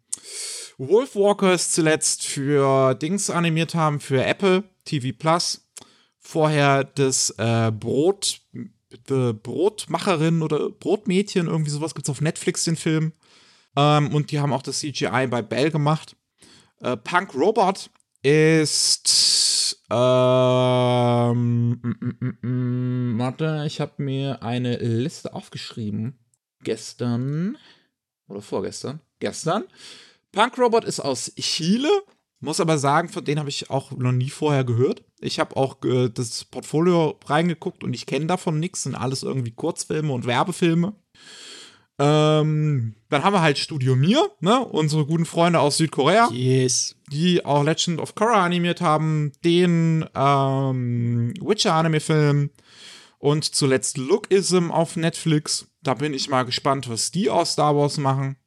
[SPEAKER 1] Wolfwalkers zuletzt für Dings animiert haben, für Apple TV Plus. Vorher das äh, Brot, The Brotmacherin oder Brotmädchen, irgendwie sowas gibt es auf Netflix, den Film. Ähm, und die haben auch das CGI bei Bell gemacht. Äh, Punk Robot ist ähm, m -m -m warte, ich habe mir eine Liste aufgeschrieben. Gestern oder vorgestern? Gestern. Punk Robot ist aus Chile, muss aber sagen, von denen habe ich auch noch nie vorher gehört. Ich habe auch äh, das Portfolio reingeguckt und ich kenne davon nichts, sind alles irgendwie Kurzfilme und Werbefilme. Ähm, dann haben wir halt Studio Mir, ne? Unsere guten Freunde aus Südkorea.
[SPEAKER 2] Yes.
[SPEAKER 1] Die auch Legend of Korra animiert haben, den ähm, Witcher-Anime-Film und zuletzt Lookism auf Netflix. Da bin ich mal gespannt, was die aus Star Wars machen.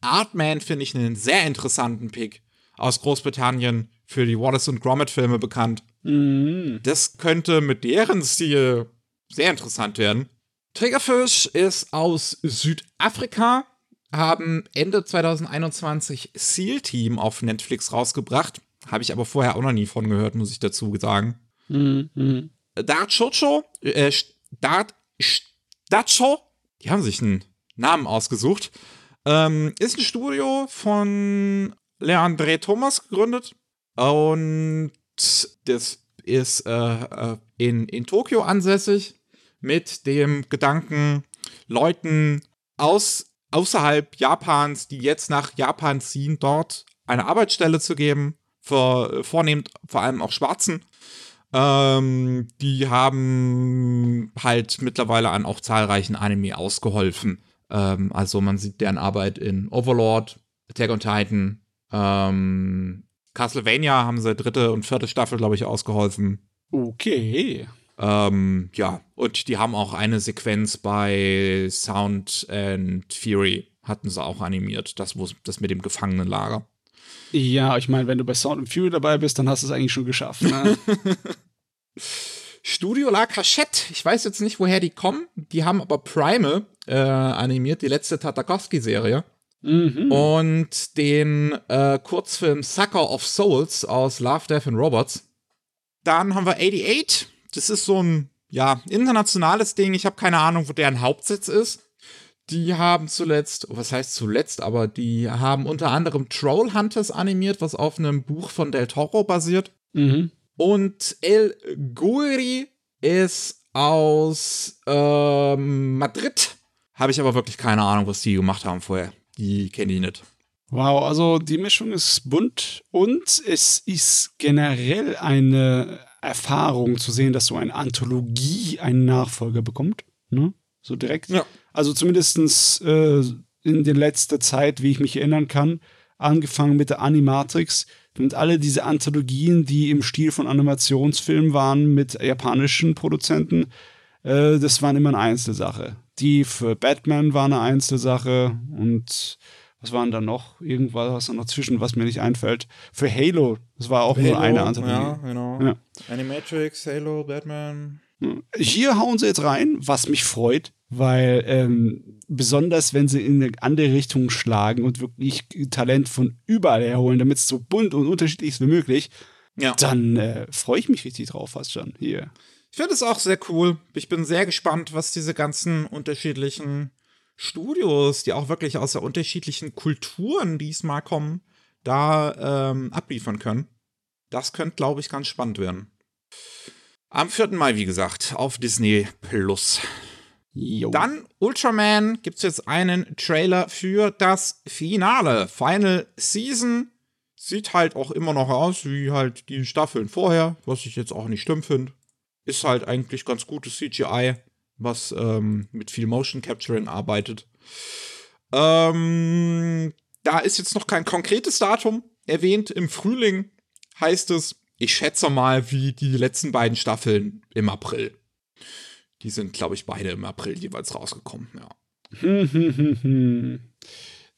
[SPEAKER 1] Artman finde ich einen sehr interessanten Pick aus Großbritannien für die Wallace und Gromit-Filme bekannt.
[SPEAKER 2] Mhm.
[SPEAKER 1] Das könnte mit deren Stil sehr interessant werden. Triggerfish ist aus Südafrika, haben Ende 2021 Seal Team auf Netflix rausgebracht. Habe ich aber vorher auch noch nie von gehört, muss ich dazu sagen.
[SPEAKER 2] Mhm.
[SPEAKER 1] Dart Chocho, äh, Dart, Dacho, die haben sich einen Namen ausgesucht, ähm, ist ein Studio von Leandre Thomas gegründet und das ist äh, äh in, in Tokio ansässig mit dem Gedanken, Leuten aus außerhalb Japans, die jetzt nach Japan ziehen, dort eine Arbeitsstelle zu geben, für, vornehmend vor allem auch Schwarzen. Ähm, die haben halt mittlerweile an auch zahlreichen Anime ausgeholfen. Ähm, also man sieht deren Arbeit in Overlord, Attack on Titan, ähm, Castlevania haben sie dritte und vierte Staffel, glaube ich, ausgeholfen.
[SPEAKER 2] Okay.
[SPEAKER 1] Ähm, ja, und die haben auch eine Sequenz bei Sound and Fury, hatten sie auch animiert, das, das mit dem Gefangenenlager.
[SPEAKER 2] Ja, ich meine, wenn du bei Sound and Fury dabei bist, dann hast du es eigentlich schon geschafft. Ne?
[SPEAKER 1] Studio La Cachette, ich weiß jetzt nicht, woher die kommen, die haben aber Prime äh, animiert, die letzte Tartakovsky-Serie.
[SPEAKER 2] Mhm.
[SPEAKER 1] Und den äh, Kurzfilm Sucker of Souls aus Love, Death and Robots. Dann haben wir 88. Das ist so ein, ja, internationales Ding. Ich habe keine Ahnung, wo deren Hauptsitz ist. Die haben zuletzt, was heißt zuletzt, aber die haben unter anderem Troll Hunters animiert, was auf einem Buch von Del Toro basiert.
[SPEAKER 2] Mhm.
[SPEAKER 1] Und El Guri ist aus ähm, Madrid. Habe ich aber wirklich keine Ahnung, was die gemacht haben vorher. Die kenne ich nicht.
[SPEAKER 2] Wow, also die Mischung ist bunt und es ist generell eine Erfahrung zu sehen, dass so eine Anthologie einen Nachfolger bekommt. Ne? So direkt.
[SPEAKER 1] Ja.
[SPEAKER 2] Also zumindest äh, in der letzten Zeit, wie ich mich erinnern kann, angefangen mit der Animatrix und alle diese Anthologien, die im Stil von Animationsfilmen waren mit japanischen Produzenten, äh, das waren immer eine Einzelsache. Die für Batman war eine Einzelsache und was waren da noch? Irgendwas noch zwischen, was mir nicht einfällt. Für Halo, das war auch nur eine Anthologie.
[SPEAKER 1] Ja, genau.
[SPEAKER 2] Ja.
[SPEAKER 1] Animatrix, Halo, Batman.
[SPEAKER 2] Hier hauen sie jetzt rein, was mich freut, weil ähm, besonders wenn sie in eine andere Richtung schlagen und wirklich Talent von überall herholen, damit es so bunt und unterschiedlich ist wie möglich,
[SPEAKER 1] Ja.
[SPEAKER 2] dann äh, freue ich mich richtig drauf fast schon hier.
[SPEAKER 1] Ich finde es auch sehr cool. Ich bin sehr gespannt, was diese ganzen unterschiedlichen Studios, die auch wirklich aus der unterschiedlichen Kulturen diesmal kommen, da ähm, abliefern können. Das könnte, glaube ich, ganz spannend werden. Am 4. Mai, wie gesagt, auf Disney Plus.
[SPEAKER 2] Jo.
[SPEAKER 1] Dann Ultraman gibt es jetzt einen Trailer für das Finale. Final Season. Sieht halt auch immer noch aus wie halt die Staffeln vorher, was ich jetzt auch nicht schlimm finde. Ist halt eigentlich ganz gutes CGI, was ähm, mit viel Motion Capturing arbeitet. Ähm, da ist jetzt noch kein konkretes Datum erwähnt. Im Frühling heißt es, ich schätze mal, wie die letzten beiden Staffeln im April. Die sind, glaube ich, beide im April jeweils rausgekommen, ja.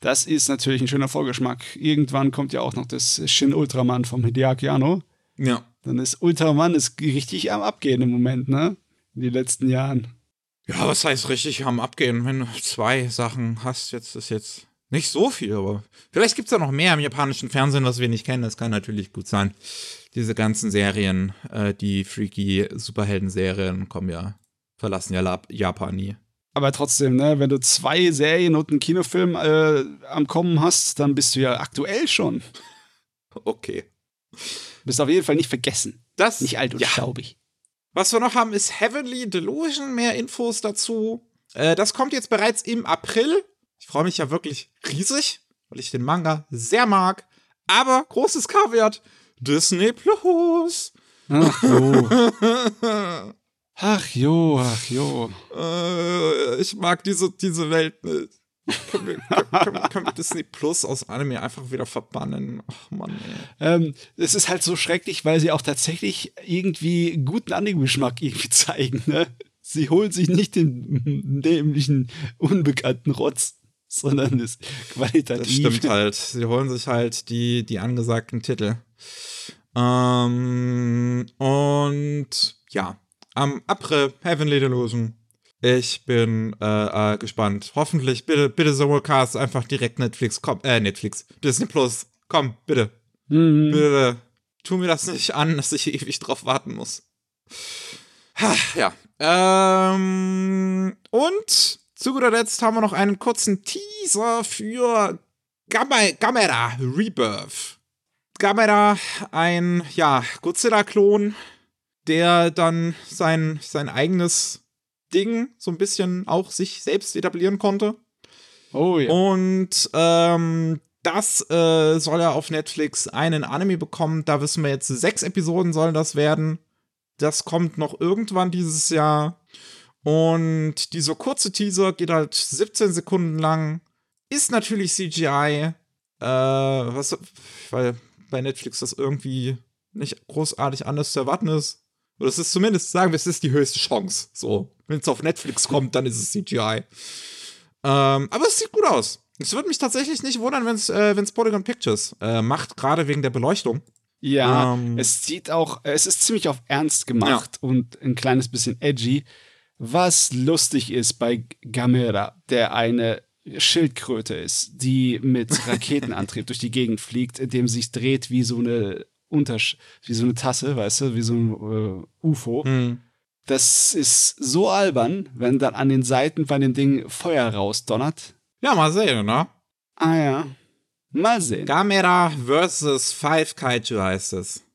[SPEAKER 2] Das ist natürlich ein schöner Vorgeschmack. Irgendwann kommt ja auch noch das Shin Ultraman vom Hideaki Anno.
[SPEAKER 1] Ja.
[SPEAKER 2] Dann ist Ultraman ist richtig am Abgehen im Moment, ne? In den letzten Jahren.
[SPEAKER 1] Ja, was heißt richtig am Abgehen? Wenn du zwei Sachen hast, jetzt ist jetzt nicht so viel, aber vielleicht gibt es da noch mehr im japanischen Fernsehen, was wir nicht kennen. Das kann natürlich gut sein. Diese ganzen Serien, äh, die freaky Superhelden-Serien kommen ja, verlassen ja Lab Japan nie.
[SPEAKER 2] Aber trotzdem, ne, wenn du zwei Serien und einen Kinofilm äh, am Kommen hast, dann bist du ja aktuell schon.
[SPEAKER 1] Okay.
[SPEAKER 2] Bist auf jeden Fall nicht vergessen.
[SPEAKER 1] Das,
[SPEAKER 2] Nicht alt und
[SPEAKER 1] ja.
[SPEAKER 2] staubig.
[SPEAKER 1] Was wir noch haben, ist Heavenly Delusion. Mehr Infos dazu. Äh, das kommt jetzt bereits im April. Ich freue mich ja wirklich riesig, weil ich den Manga sehr mag. Aber großes Kaviar: Disney Plus.
[SPEAKER 2] Ach jo. Ach jo, ach jo.
[SPEAKER 1] Äh, ich mag diese, diese Welt nicht. Können wir, können, können, wir Disney Plus aus Anime einfach wieder verbannen? Ach Mann, ey.
[SPEAKER 2] Ähm, es ist halt so schrecklich, weil sie auch tatsächlich irgendwie guten Anime-Geschmack irgendwie zeigen. Ne? Sie holen sich nicht den dämlichen, unbekannten Rotz, sondern das qualitativ.
[SPEAKER 1] Das stimmt halt. Sie holen sich halt die, die angesagten Titel. Ähm, und ja, am April Heavenly Delusion. Ich bin äh, äh, gespannt. Hoffentlich, bitte, bitte Simulcast einfach direkt Netflix, komm, äh, Netflix, Disney Plus. Komm, bitte.
[SPEAKER 2] Mhm.
[SPEAKER 1] Bitte. Tu mir das nicht an, dass ich ewig drauf warten muss. Ha, Ja. Ähm, und zu guter Letzt haben wir noch einen kurzen Teaser für Gamma Gamera Rebirth. Gamera, ein, ja, Godzilla-Klon, der dann sein, sein eigenes Ding so ein bisschen auch sich selbst etablieren konnte.
[SPEAKER 2] Oh ja.
[SPEAKER 1] Und ähm, das äh, soll er auf Netflix einen Anime bekommen. Da wissen wir jetzt, sechs Episoden sollen das werden. Das kommt noch irgendwann dieses Jahr. Und dieser kurze Teaser geht halt 17 Sekunden lang. Ist natürlich CGI. Äh, was, weil bei Netflix das irgendwie nicht großartig anders zu erwarten ist. Oder es ist zumindest, sagen wir, es ist die höchste Chance. So, wenn es auf Netflix kommt, dann ist es CGI. Ähm, aber es sieht gut aus. Es würde mich tatsächlich nicht wundern, wenn es äh, wenn's Polygon Pictures äh, macht, gerade wegen der Beleuchtung.
[SPEAKER 2] Ja,
[SPEAKER 1] Ähm.
[SPEAKER 2] es sieht auch, es ist ziemlich auf Ernst gemacht und ein kleines bisschen edgy. Was lustig ist bei Gamera, der eine Schildkröte ist, die mit Raketenantrieb durch die Gegend fliegt, indem sie sich dreht wie so eine Untersch wie so eine Tasse, weißt du, wie so ein äh, UFO.
[SPEAKER 1] Hm.
[SPEAKER 2] Das ist so albern, wenn dann an den Seiten bei dem Ding Feuer rausdonnert.
[SPEAKER 1] Ja, mal sehen, ne?
[SPEAKER 2] Ah ja. Mal sehen.
[SPEAKER 1] Gamera vs. Five Kaiju heißt es.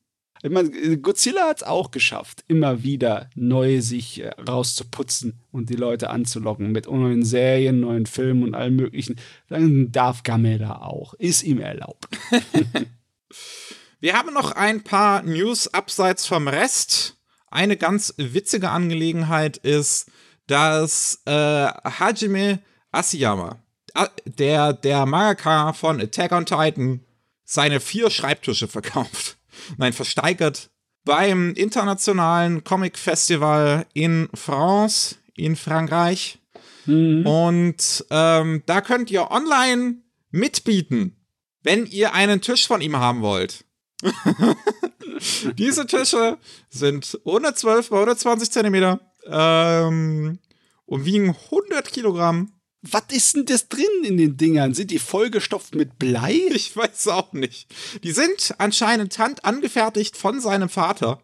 [SPEAKER 2] Ich meine, Godzilla hat es auch geschafft, immer wieder neu sich äh, rauszuputzen und die Leute anzulocken mit neuen Serien, neuen Filmen und allem möglichen. Dann darf Gamera auch. Ist ihm erlaubt.
[SPEAKER 1] Wir haben noch ein paar News abseits vom Rest. Eine ganz witzige Angelegenheit ist, dass äh, Hajime Asiyama, äh, der, der Mangaka von Attack on Titan, seine vier Schreibtische verkauft. Nein, versteigert beim internationalen Comic Festival in France, in Frankreich.
[SPEAKER 2] Mhm.
[SPEAKER 1] Und ähm, da könnt ihr online mitbieten, wenn ihr einen Tisch von ihm haben wollt. Diese Tische sind 112 bei 120 Zentimeter ähm, und wiegen 100 Kilogramm.
[SPEAKER 2] Was ist denn das drin in den Dingern? Sind die vollgestopft mit Blei?
[SPEAKER 1] Ich weiß auch nicht. Die sind anscheinend hand angefertigt von seinem Vater,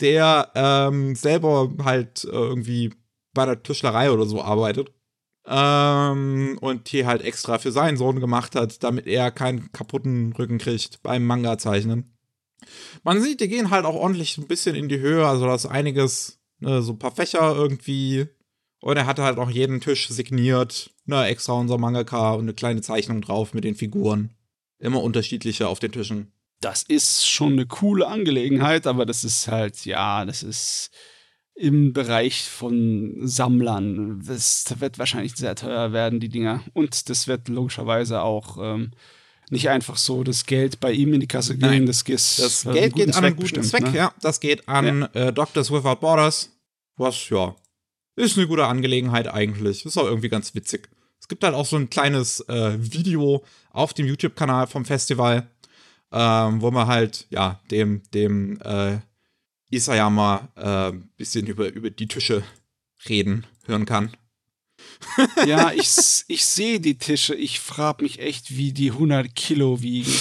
[SPEAKER 1] der ähm, selber halt äh, irgendwie bei der Tischlerei oder so arbeitet. Ähm, und die halt extra für seinen Sohn gemacht hat, damit er keinen kaputten Rücken kriegt beim Manga-Zeichnen. Man sieht, die gehen halt auch ordentlich ein bisschen in die Höhe, also da ist einiges, ne, so ein paar Fächer irgendwie. Und er hatte halt auch jeden Tisch signiert, ne, extra unser Mangaka und eine kleine Zeichnung drauf mit den Figuren. Immer unterschiedliche auf den Tischen.
[SPEAKER 2] Das ist schon eine coole Angelegenheit, aber das ist halt, ja, das ist im Bereich von Sammlern. Das wird wahrscheinlich sehr teuer werden, die Dinger. Und das wird logischerweise auch ähm, nicht einfach so das Geld bei ihm in die Kasse gehen.
[SPEAKER 1] Nein,
[SPEAKER 2] das,
[SPEAKER 1] Das
[SPEAKER 2] äh,
[SPEAKER 1] Geld geht an einen guten
[SPEAKER 2] bestimmt,
[SPEAKER 1] Zweck,
[SPEAKER 2] ne?
[SPEAKER 1] ja. Das geht an äh, Doctors Without Borders. Was, ja, ist eine gute Angelegenheit eigentlich. Ist auch irgendwie ganz witzig. Es gibt halt auch so ein kleines äh, Video auf dem YouTube-Kanal vom Festival, ähm, wo man halt, ja, dem, dem äh, Isayama äh, bisschen über, über die Tische reden hören kann.
[SPEAKER 2] Ja, ich, ich sehe die Tische. Ich frage mich echt, wie die 100 Kilo wiegen.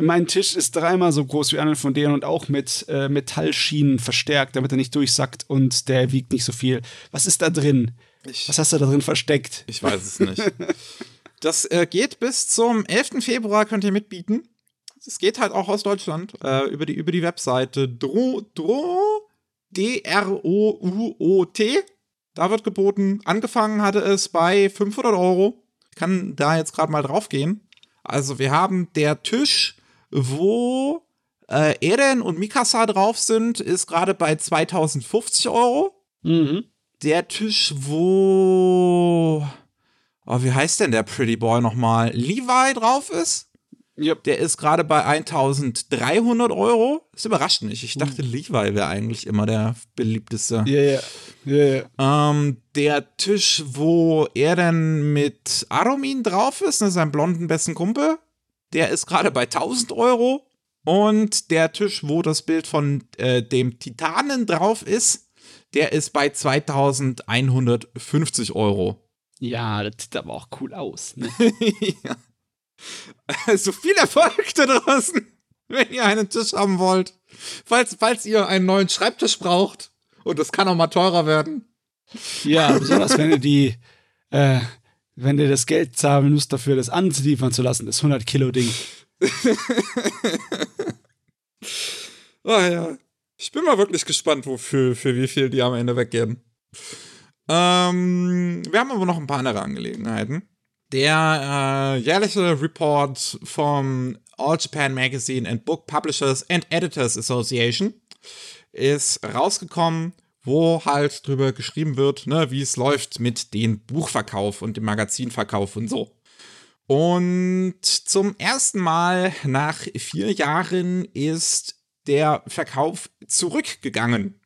[SPEAKER 2] Mein Tisch ist dreimal so groß wie einer von denen und auch mit äh, Metallschienen verstärkt, damit er nicht durchsackt und der wiegt nicht so viel. Was ist da drin?
[SPEAKER 1] Ich,
[SPEAKER 2] Was hast du da drin versteckt?
[SPEAKER 1] ich weiß es nicht. Das äh, geht bis zum 11. Februar, könnt ihr mitbieten. Es geht halt auch aus Deutschland äh, über, die, über die Webseite Dro, Dro, D-R-O-U-O-T. Da wird geboten. Angefangen hatte es bei 500 Euro. Ich kann da jetzt gerade mal drauf gehen. Also wir haben der Tisch, wo äh, Eren und Mikasa drauf sind, ist gerade bei 2050 Euro.
[SPEAKER 2] Mhm.
[SPEAKER 1] Der Tisch, wo. Oh, wie heißt denn der Pretty Boy nochmal? Levi drauf ist?
[SPEAKER 2] Ja.
[SPEAKER 1] Der ist gerade bei 1300 Euro. Das überrascht mich. Ich dachte, Levi wäre eigentlich immer der beliebteste.
[SPEAKER 2] Ja, ja. Ja, ja.
[SPEAKER 1] Ähm, der Tisch, wo er denn mit Arumin drauf ist, ne, seinem blonden besten Kumpel, der ist gerade bei 1000 Euro. Und der Tisch, wo das Bild von äh, dem Titanen drauf ist, der ist bei 2150 Euro.
[SPEAKER 2] Ja, das sieht aber auch cool aus. Ne?
[SPEAKER 1] ja. Also viel Erfolg da draußen, wenn ihr einen Tisch haben wollt. Falls, falls ihr einen neuen Schreibtisch braucht. Und das kann auch mal teurer werden.
[SPEAKER 2] Ja, besonders wenn du die, äh, wenn du das Geld zahlen musst dafür, das anliefern zu lassen, das 100 Kilo Ding.
[SPEAKER 1] Oh ja. Ich bin mal wirklich gespannt, wofür, für wie viel die am Ende weggehen. Ähm, wir haben aber noch ein paar andere Angelegenheiten. Der äh, jährliche Report vom All Japan Magazine and Book Publishers and Editors Association ist rausgekommen, wo halt drüber geschrieben wird, ne, wie es läuft mit dem Buchverkauf und dem Magazinverkauf und so. Und zum ersten Mal nach vier Jahren ist der Verkauf zurückgegangen.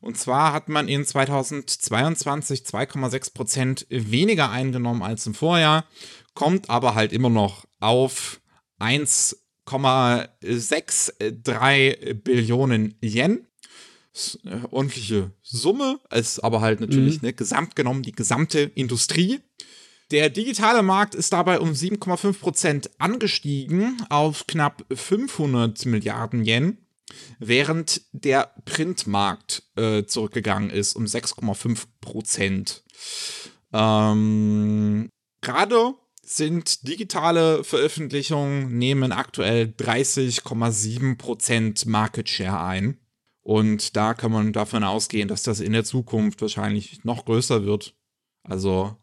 [SPEAKER 1] Und zwar hat man in 2022 2,6 Prozent weniger eingenommen als im Vorjahr, kommt aber halt immer noch auf 1,63 Billionen Yen. äh, ordentliche Summe, ist aber halt natürlich mhm. ne, gesamt genommen die gesamte Industrie. Der digitale Markt ist dabei um 7,5 Prozent angestiegen auf knapp 500 Milliarden Yen, während der Printmarkt äh, zurückgegangen ist um 6,5 Prozent. Ähm, Gerade sind digitale Veröffentlichungen nehmen aktuell 30,7 Prozent Market Share ein. Und da kann man davon ausgehen, dass das in der Zukunft wahrscheinlich noch größer wird. Also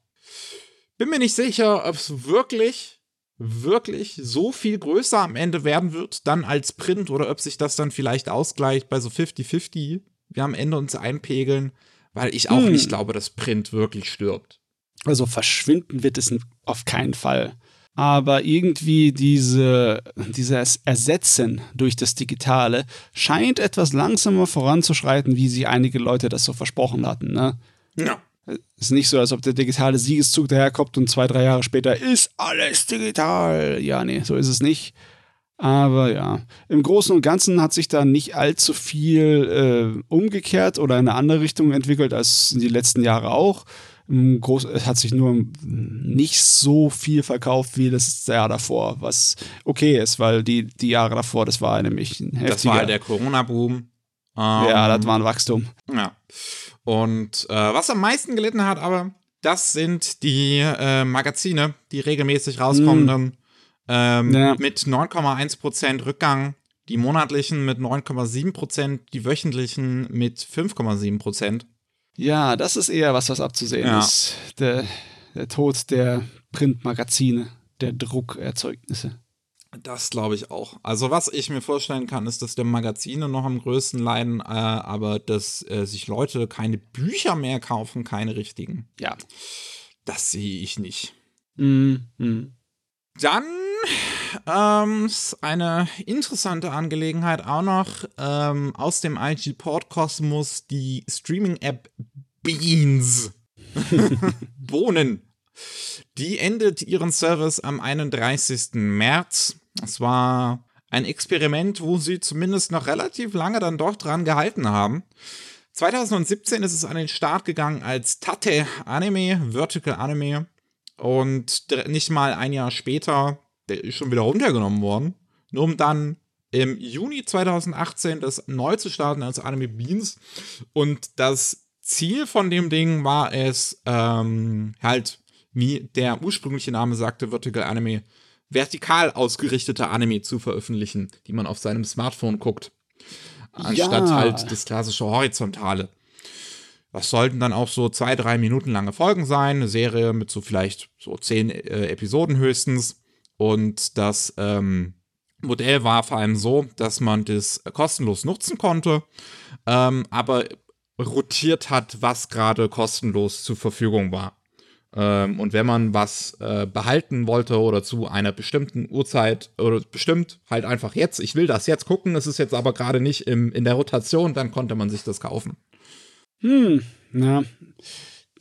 [SPEAKER 1] bin mir nicht sicher, ob es wirklich, wirklich so viel größer am Ende werden wird, dann als Print oder ob sich das dann vielleicht ausgleicht bei so 50-50. Wir am Ende uns einpegeln, weil ich auch hm. nicht glaube, dass Print wirklich stirbt.
[SPEAKER 2] Also verschwinden wird es auf keinen Fall aber irgendwie diese, dieses Ersetzen durch das Digitale scheint etwas langsamer voranzuschreiten, wie sich einige Leute das so versprochen hatten. Ne? Ja. Es ist nicht so, als ob der digitale Siegeszug daherkommt und zwei, drei Jahre später ist alles digital. Ja, nee, so ist es nicht. Aber ja, im Großen und Ganzen hat sich da nicht allzu viel äh, umgekehrt oder in eine andere Richtung entwickelt als in die letzten Jahre auch. Groß, es hat sich nur nicht so viel verkauft wie das Jahr davor, was okay ist, weil die, die Jahre davor, das war nämlich ein
[SPEAKER 1] heftiger. Das war halt der Corona-Boom. Ähm,
[SPEAKER 2] ja, das war ein Wachstum.
[SPEAKER 1] Ja. Und äh, was am meisten gelitten hat, aber das sind die äh, Magazine, die regelmäßig rauskommenden, mm. ähm, ja. mit 9,1% Rückgang, die monatlichen mit 9,7%, die wöchentlichen mit 5,7%.
[SPEAKER 2] Ja, das ist eher was, was abzusehen ja. ist. Der, der Tod der Printmagazine, der Druckerzeugnisse.
[SPEAKER 1] Das glaube ich auch. Also was ich mir vorstellen kann, ist, dass der Magazine noch am größten leiden, äh, aber dass äh, sich Leute keine Bücher mehr kaufen, keine richtigen.
[SPEAKER 2] Ja.
[SPEAKER 1] Das sehe ich nicht.
[SPEAKER 2] Mhm. mhm.
[SPEAKER 1] Dann ähm, eine interessante Angelegenheit auch noch ähm, aus dem IG-Port-Kosmos, die Streaming-App Beans. Bohnen. Die endet ihren Service am 31. März. Das war ein Experiment, wo sie zumindest noch relativ lange dann doch dran gehalten haben. 2017 ist es an den Start gegangen als Tate Anime, Vertical Anime. Und nicht mal ein Jahr später der ist schon wieder runtergenommen worden, nur um dann im Juni 2018 das neu zu starten als Anime Beans. Und das Ziel von dem Ding war es, ähm, halt, wie der ursprüngliche Name sagte, Vertical Anime, vertikal ausgerichtete Anime zu veröffentlichen, die man auf seinem Smartphone guckt. Anstatt ja. halt das klassische Horizontale. Das sollten dann auch so zwei, drei Minuten lange Folgen sein, eine Serie mit so vielleicht so zehn äh, Episoden höchstens. Und das ähm, Modell war vor allem so, dass man das kostenlos nutzen konnte, ähm, aber rotiert hat, was gerade kostenlos zur Verfügung war. Ähm, und wenn man was äh, behalten wollte oder zu einer bestimmten Uhrzeit oder bestimmt halt einfach jetzt, ich will das jetzt gucken, es ist jetzt aber gerade nicht im, in der Rotation, dann konnte man sich das kaufen.
[SPEAKER 2] Hm, na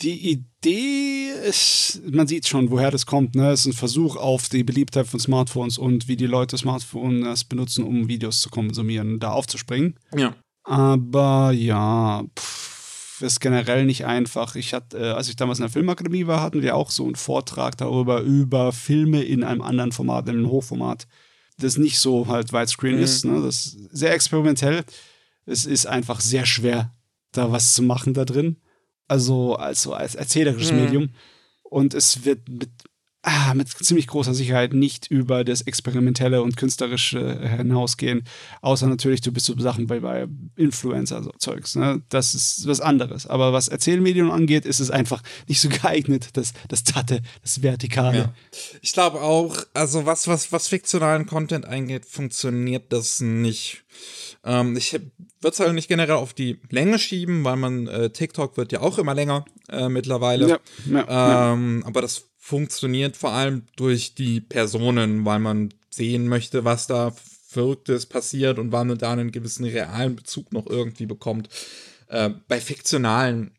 [SPEAKER 2] die Idee ist, man sieht schon, woher das kommt. Ne? Es ist ein Versuch auf die Beliebtheit von Smartphones und wie die Leute Smartphones benutzen, um Videos zu konsumieren, da aufzuspringen.
[SPEAKER 1] Ja.
[SPEAKER 2] Aber ja, pff, ist generell nicht einfach. Ich hatte, äh, als ich damals in der Filmakademie war, hatten wir auch so einen Vortrag darüber, über Filme in einem anderen Format, in einem Hochformat, das nicht so halt Widescreen mhm. ist. Ne? Das ist sehr experimentell. Es ist einfach sehr schwer, da was zu machen da drin also als, als erzählerisches mhm. Medium. Und es wird mit, ah, mit ziemlich großer Sicherheit nicht über das Experimentelle und Künstlerische hinausgehen. Außer natürlich, du bist so Sachen bei, bei Influencer, so Zeugs. Ne? Das ist was anderes. Aber was Erzählmedium angeht, ist es einfach nicht so geeignet, das, das Tatte, das Vertikale. Ja.
[SPEAKER 1] Ich glaube auch, also was, was, was fiktionalen Content angeht, funktioniert das nicht. Ähm, ich würde es halt nicht generell auf die Länge schieben, weil man, äh, TikTok wird ja auch immer länger äh, mittlerweile. Ja, ja, ähm. Aber das funktioniert vor allem durch die Personen, weil man sehen möchte, was da Verrücktes passiert und weil man da einen gewissen realen Bezug noch irgendwie bekommt. Äh, bei fiktionalen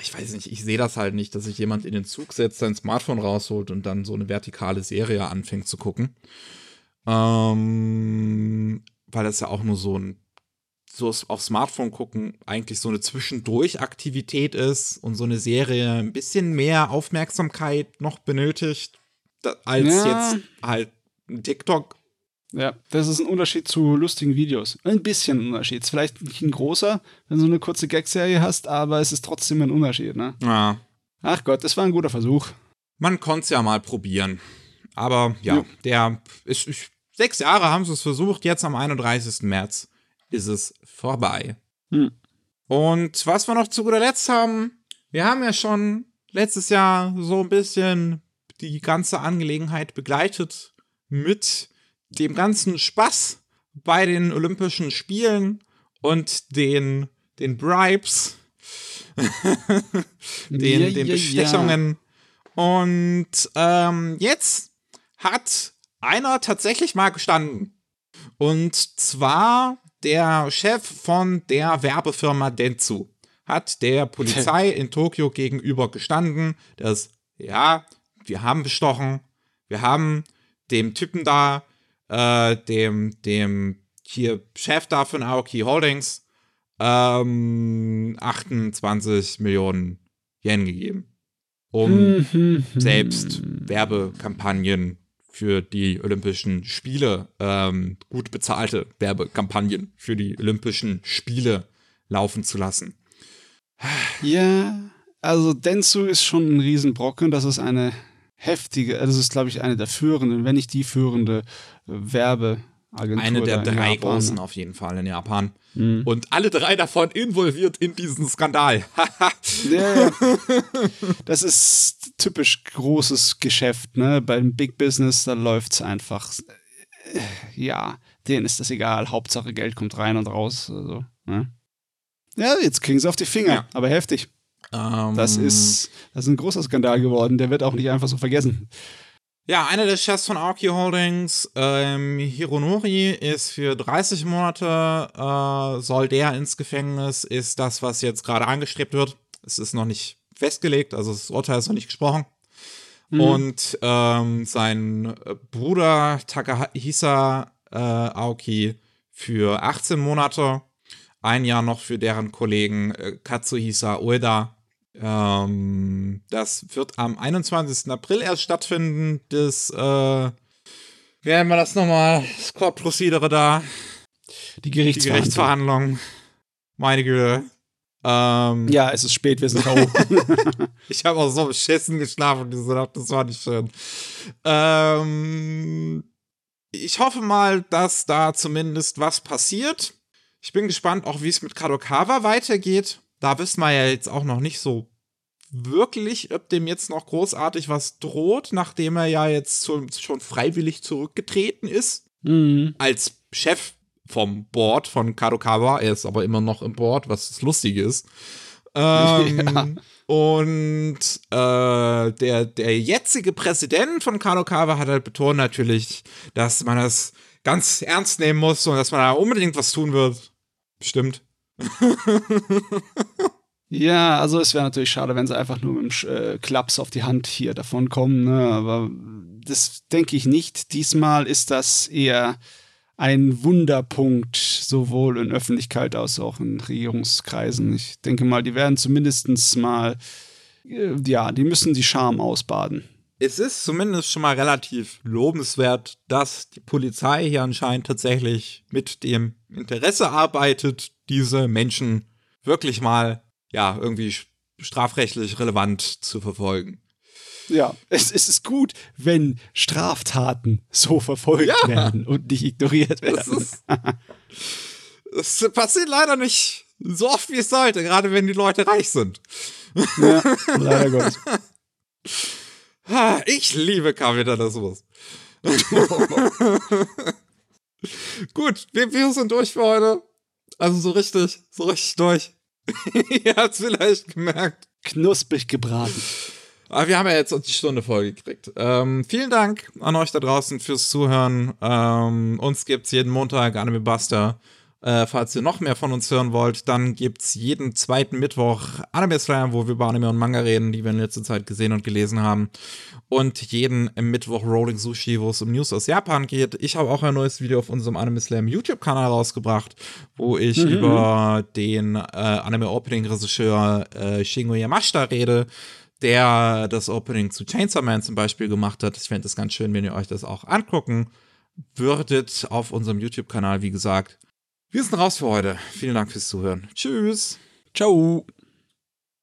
[SPEAKER 1] ich weiß nicht, ich sehe das halt nicht, dass sich jemand in den Zug setzt, sein Smartphone rausholt und dann so eine vertikale Serie anfängt zu gucken. Ähm, weil das ja auch nur so ein so auf Smartphone gucken eigentlich so eine Zwischendurch-Aktivität ist und so eine Serie ein bisschen mehr Aufmerksamkeit noch benötigt, als ja. jetzt halt ein TikTok.
[SPEAKER 2] Ja, das ist ein Unterschied zu lustigen Videos. Ein bisschen ein Unterschied. Ist vielleicht nicht ein großer, wenn du so eine kurze Gag-Serie hast, aber es ist trotzdem ein Unterschied, ne?
[SPEAKER 1] Ja.
[SPEAKER 2] Ach Gott, das war ein guter Versuch.
[SPEAKER 1] Man konnte es ja mal probieren. Aber ja, ja. der ist, ich, sechs Jahre haben sie es versucht, jetzt am 31. März ist es vorbei. Hm. Und was wir noch zu guter Letzt haben, wir haben ja schon letztes Jahr so ein bisschen die ganze Angelegenheit begleitet mit dem ganzen Spaß bei den Olympischen Spielen und den, den Bribes, den, ja, den Bestechungen. Ja. Und ähm, jetzt hat einer tatsächlich mal gestanden. Und zwar der Chef von der Werbefirma Dentsu. Hat der Polizei in Tokio gegenüber gestanden, dass, ja, wir haben bestochen, wir haben dem Typen da, äh, dem, dem hier Chef da von Aoki Holdings, ähm, 28 Millionen Yen gegeben, um selbst Werbekampagnen für die Olympischen Spiele, ähm, gut bezahlte Werbekampagnen für die Olympischen Spiele laufen zu lassen.
[SPEAKER 2] Ja, also Densu ist schon ein Riesenbrocken. Das ist eine heftige, das ist, glaube ich, eine der führenden, wenn nicht die führende Werbe- Agentur
[SPEAKER 1] Eine der drei Japan, großen ne? auf jeden Fall in Japan. Mhm. Und alle drei davon involviert in diesen Skandal.
[SPEAKER 2] ja. Das ist typisch großes Geschäft, ne? Beim Big Business, da läuft es einfach. Ja, denen ist das egal. Hauptsache Geld kommt rein und raus. Also, ne? Ja, jetzt kriegen sie auf die Finger, ja. aber heftig. Um, das, ist, das ist ein großer Skandal geworden. Der wird auch nicht einfach so vergessen.
[SPEAKER 1] Ja, einer der Chefs von Aoki Holdings, ähm, Hironori, ist für 30 Monate, äh, soll der ins Gefängnis, ist das, was jetzt gerade angestrebt wird. Es ist noch nicht festgelegt, also das Urteil ist noch nicht gesprochen. Mhm. Und ähm, sein Bruder Takahisa äh, Aoki für 18 Monate, ein Jahr noch für deren Kollegen äh, Katsuhisa Ueda ähm, das wird am 21. April erst stattfinden. Das, äh, wie nennen wir das nochmal? Das Court Procedure da.
[SPEAKER 2] Die Gerichtsverhandlung. Die Gerichtsverhandlung.
[SPEAKER 1] Meine Güte. Ähm,
[SPEAKER 2] ja, es ist spät, wir sind K.O.
[SPEAKER 1] ich habe auch so beschissen geschlafen diese Nacht, das war nicht schön. Ähm, ich hoffe mal, dass da zumindest was passiert. Ich bin gespannt, auch wie es mit Kadokawa weitergeht da wissen wir ja jetzt auch noch nicht so wirklich, ob dem jetzt noch großartig was droht, nachdem er ja jetzt zu, schon freiwillig zurückgetreten ist. Mhm. Als Chef vom Board von Kadokawa. Er ist aber immer noch im Board, was das Lustige ist. Ähm, ja. Und äh, der, der jetzige Präsident von Kadokawa hat halt betont natürlich, dass man das ganz ernst nehmen muss und dass man da unbedingt was tun wird. Bestimmt.
[SPEAKER 2] ja, also es wäre natürlich schade, wenn sie einfach nur mit dem äh, Klaps auf die Hand hier davon kommen, ne? aber das denke ich nicht. Diesmal ist das eher ein Wunderpunkt, sowohl in Öffentlichkeit als auch in Regierungskreisen. Ich denke mal, die werden zumindest mal, äh, ja, die müssen die Scham ausbaden
[SPEAKER 1] es ist zumindest schon mal relativ lobenswert, dass die Polizei hier anscheinend tatsächlich mit dem Interesse arbeitet, diese Menschen wirklich mal, ja, irgendwie strafrechtlich relevant zu verfolgen.
[SPEAKER 2] Ja, es, es ist gut, wenn Straftaten so verfolgt ja. werden und nicht ignoriert werden.
[SPEAKER 1] Das, das passiert leider nicht so oft, wie es sollte, gerade wenn die Leute reich sind. Ja, leider Gottes. Ich liebe Kapitalismus. Gut, wir, wir sind durch für heute. Also so richtig, so richtig durch. Ihr habt es vielleicht gemerkt.
[SPEAKER 2] Knusprig gebraten.
[SPEAKER 1] Aber wir haben ja jetzt die Stunde voll gekriegt. Ähm, vielen Dank an euch da draußen fürs Zuhören. Ähm, uns es jeden Montag Anime Buster. Äh, falls ihr noch mehr von uns hören wollt, dann gibt es jeden zweiten Mittwoch Anime Slam, wo wir über Anime und Manga reden, die wir in letzter Zeit gesehen und gelesen haben. Und jeden Mittwoch Rolling Sushi, wo es um News aus Japan geht. Ich habe auch ein neues Video auf unserem Anime Slam YouTube-Kanal rausgebracht, wo ich mhm. über den äh, Anime Opening-Regisseur äh, Shingo Yamashita rede der das Opening zu Chainsaw Man zum Beispiel gemacht hat. Ich fände es ganz schön, wenn ihr euch das auch angucken würdet auf unserem YouTube-Kanal, wie gesagt. Wir sind raus für heute. Vielen Dank fürs Zuhören. Tschüss.
[SPEAKER 2] Ciao.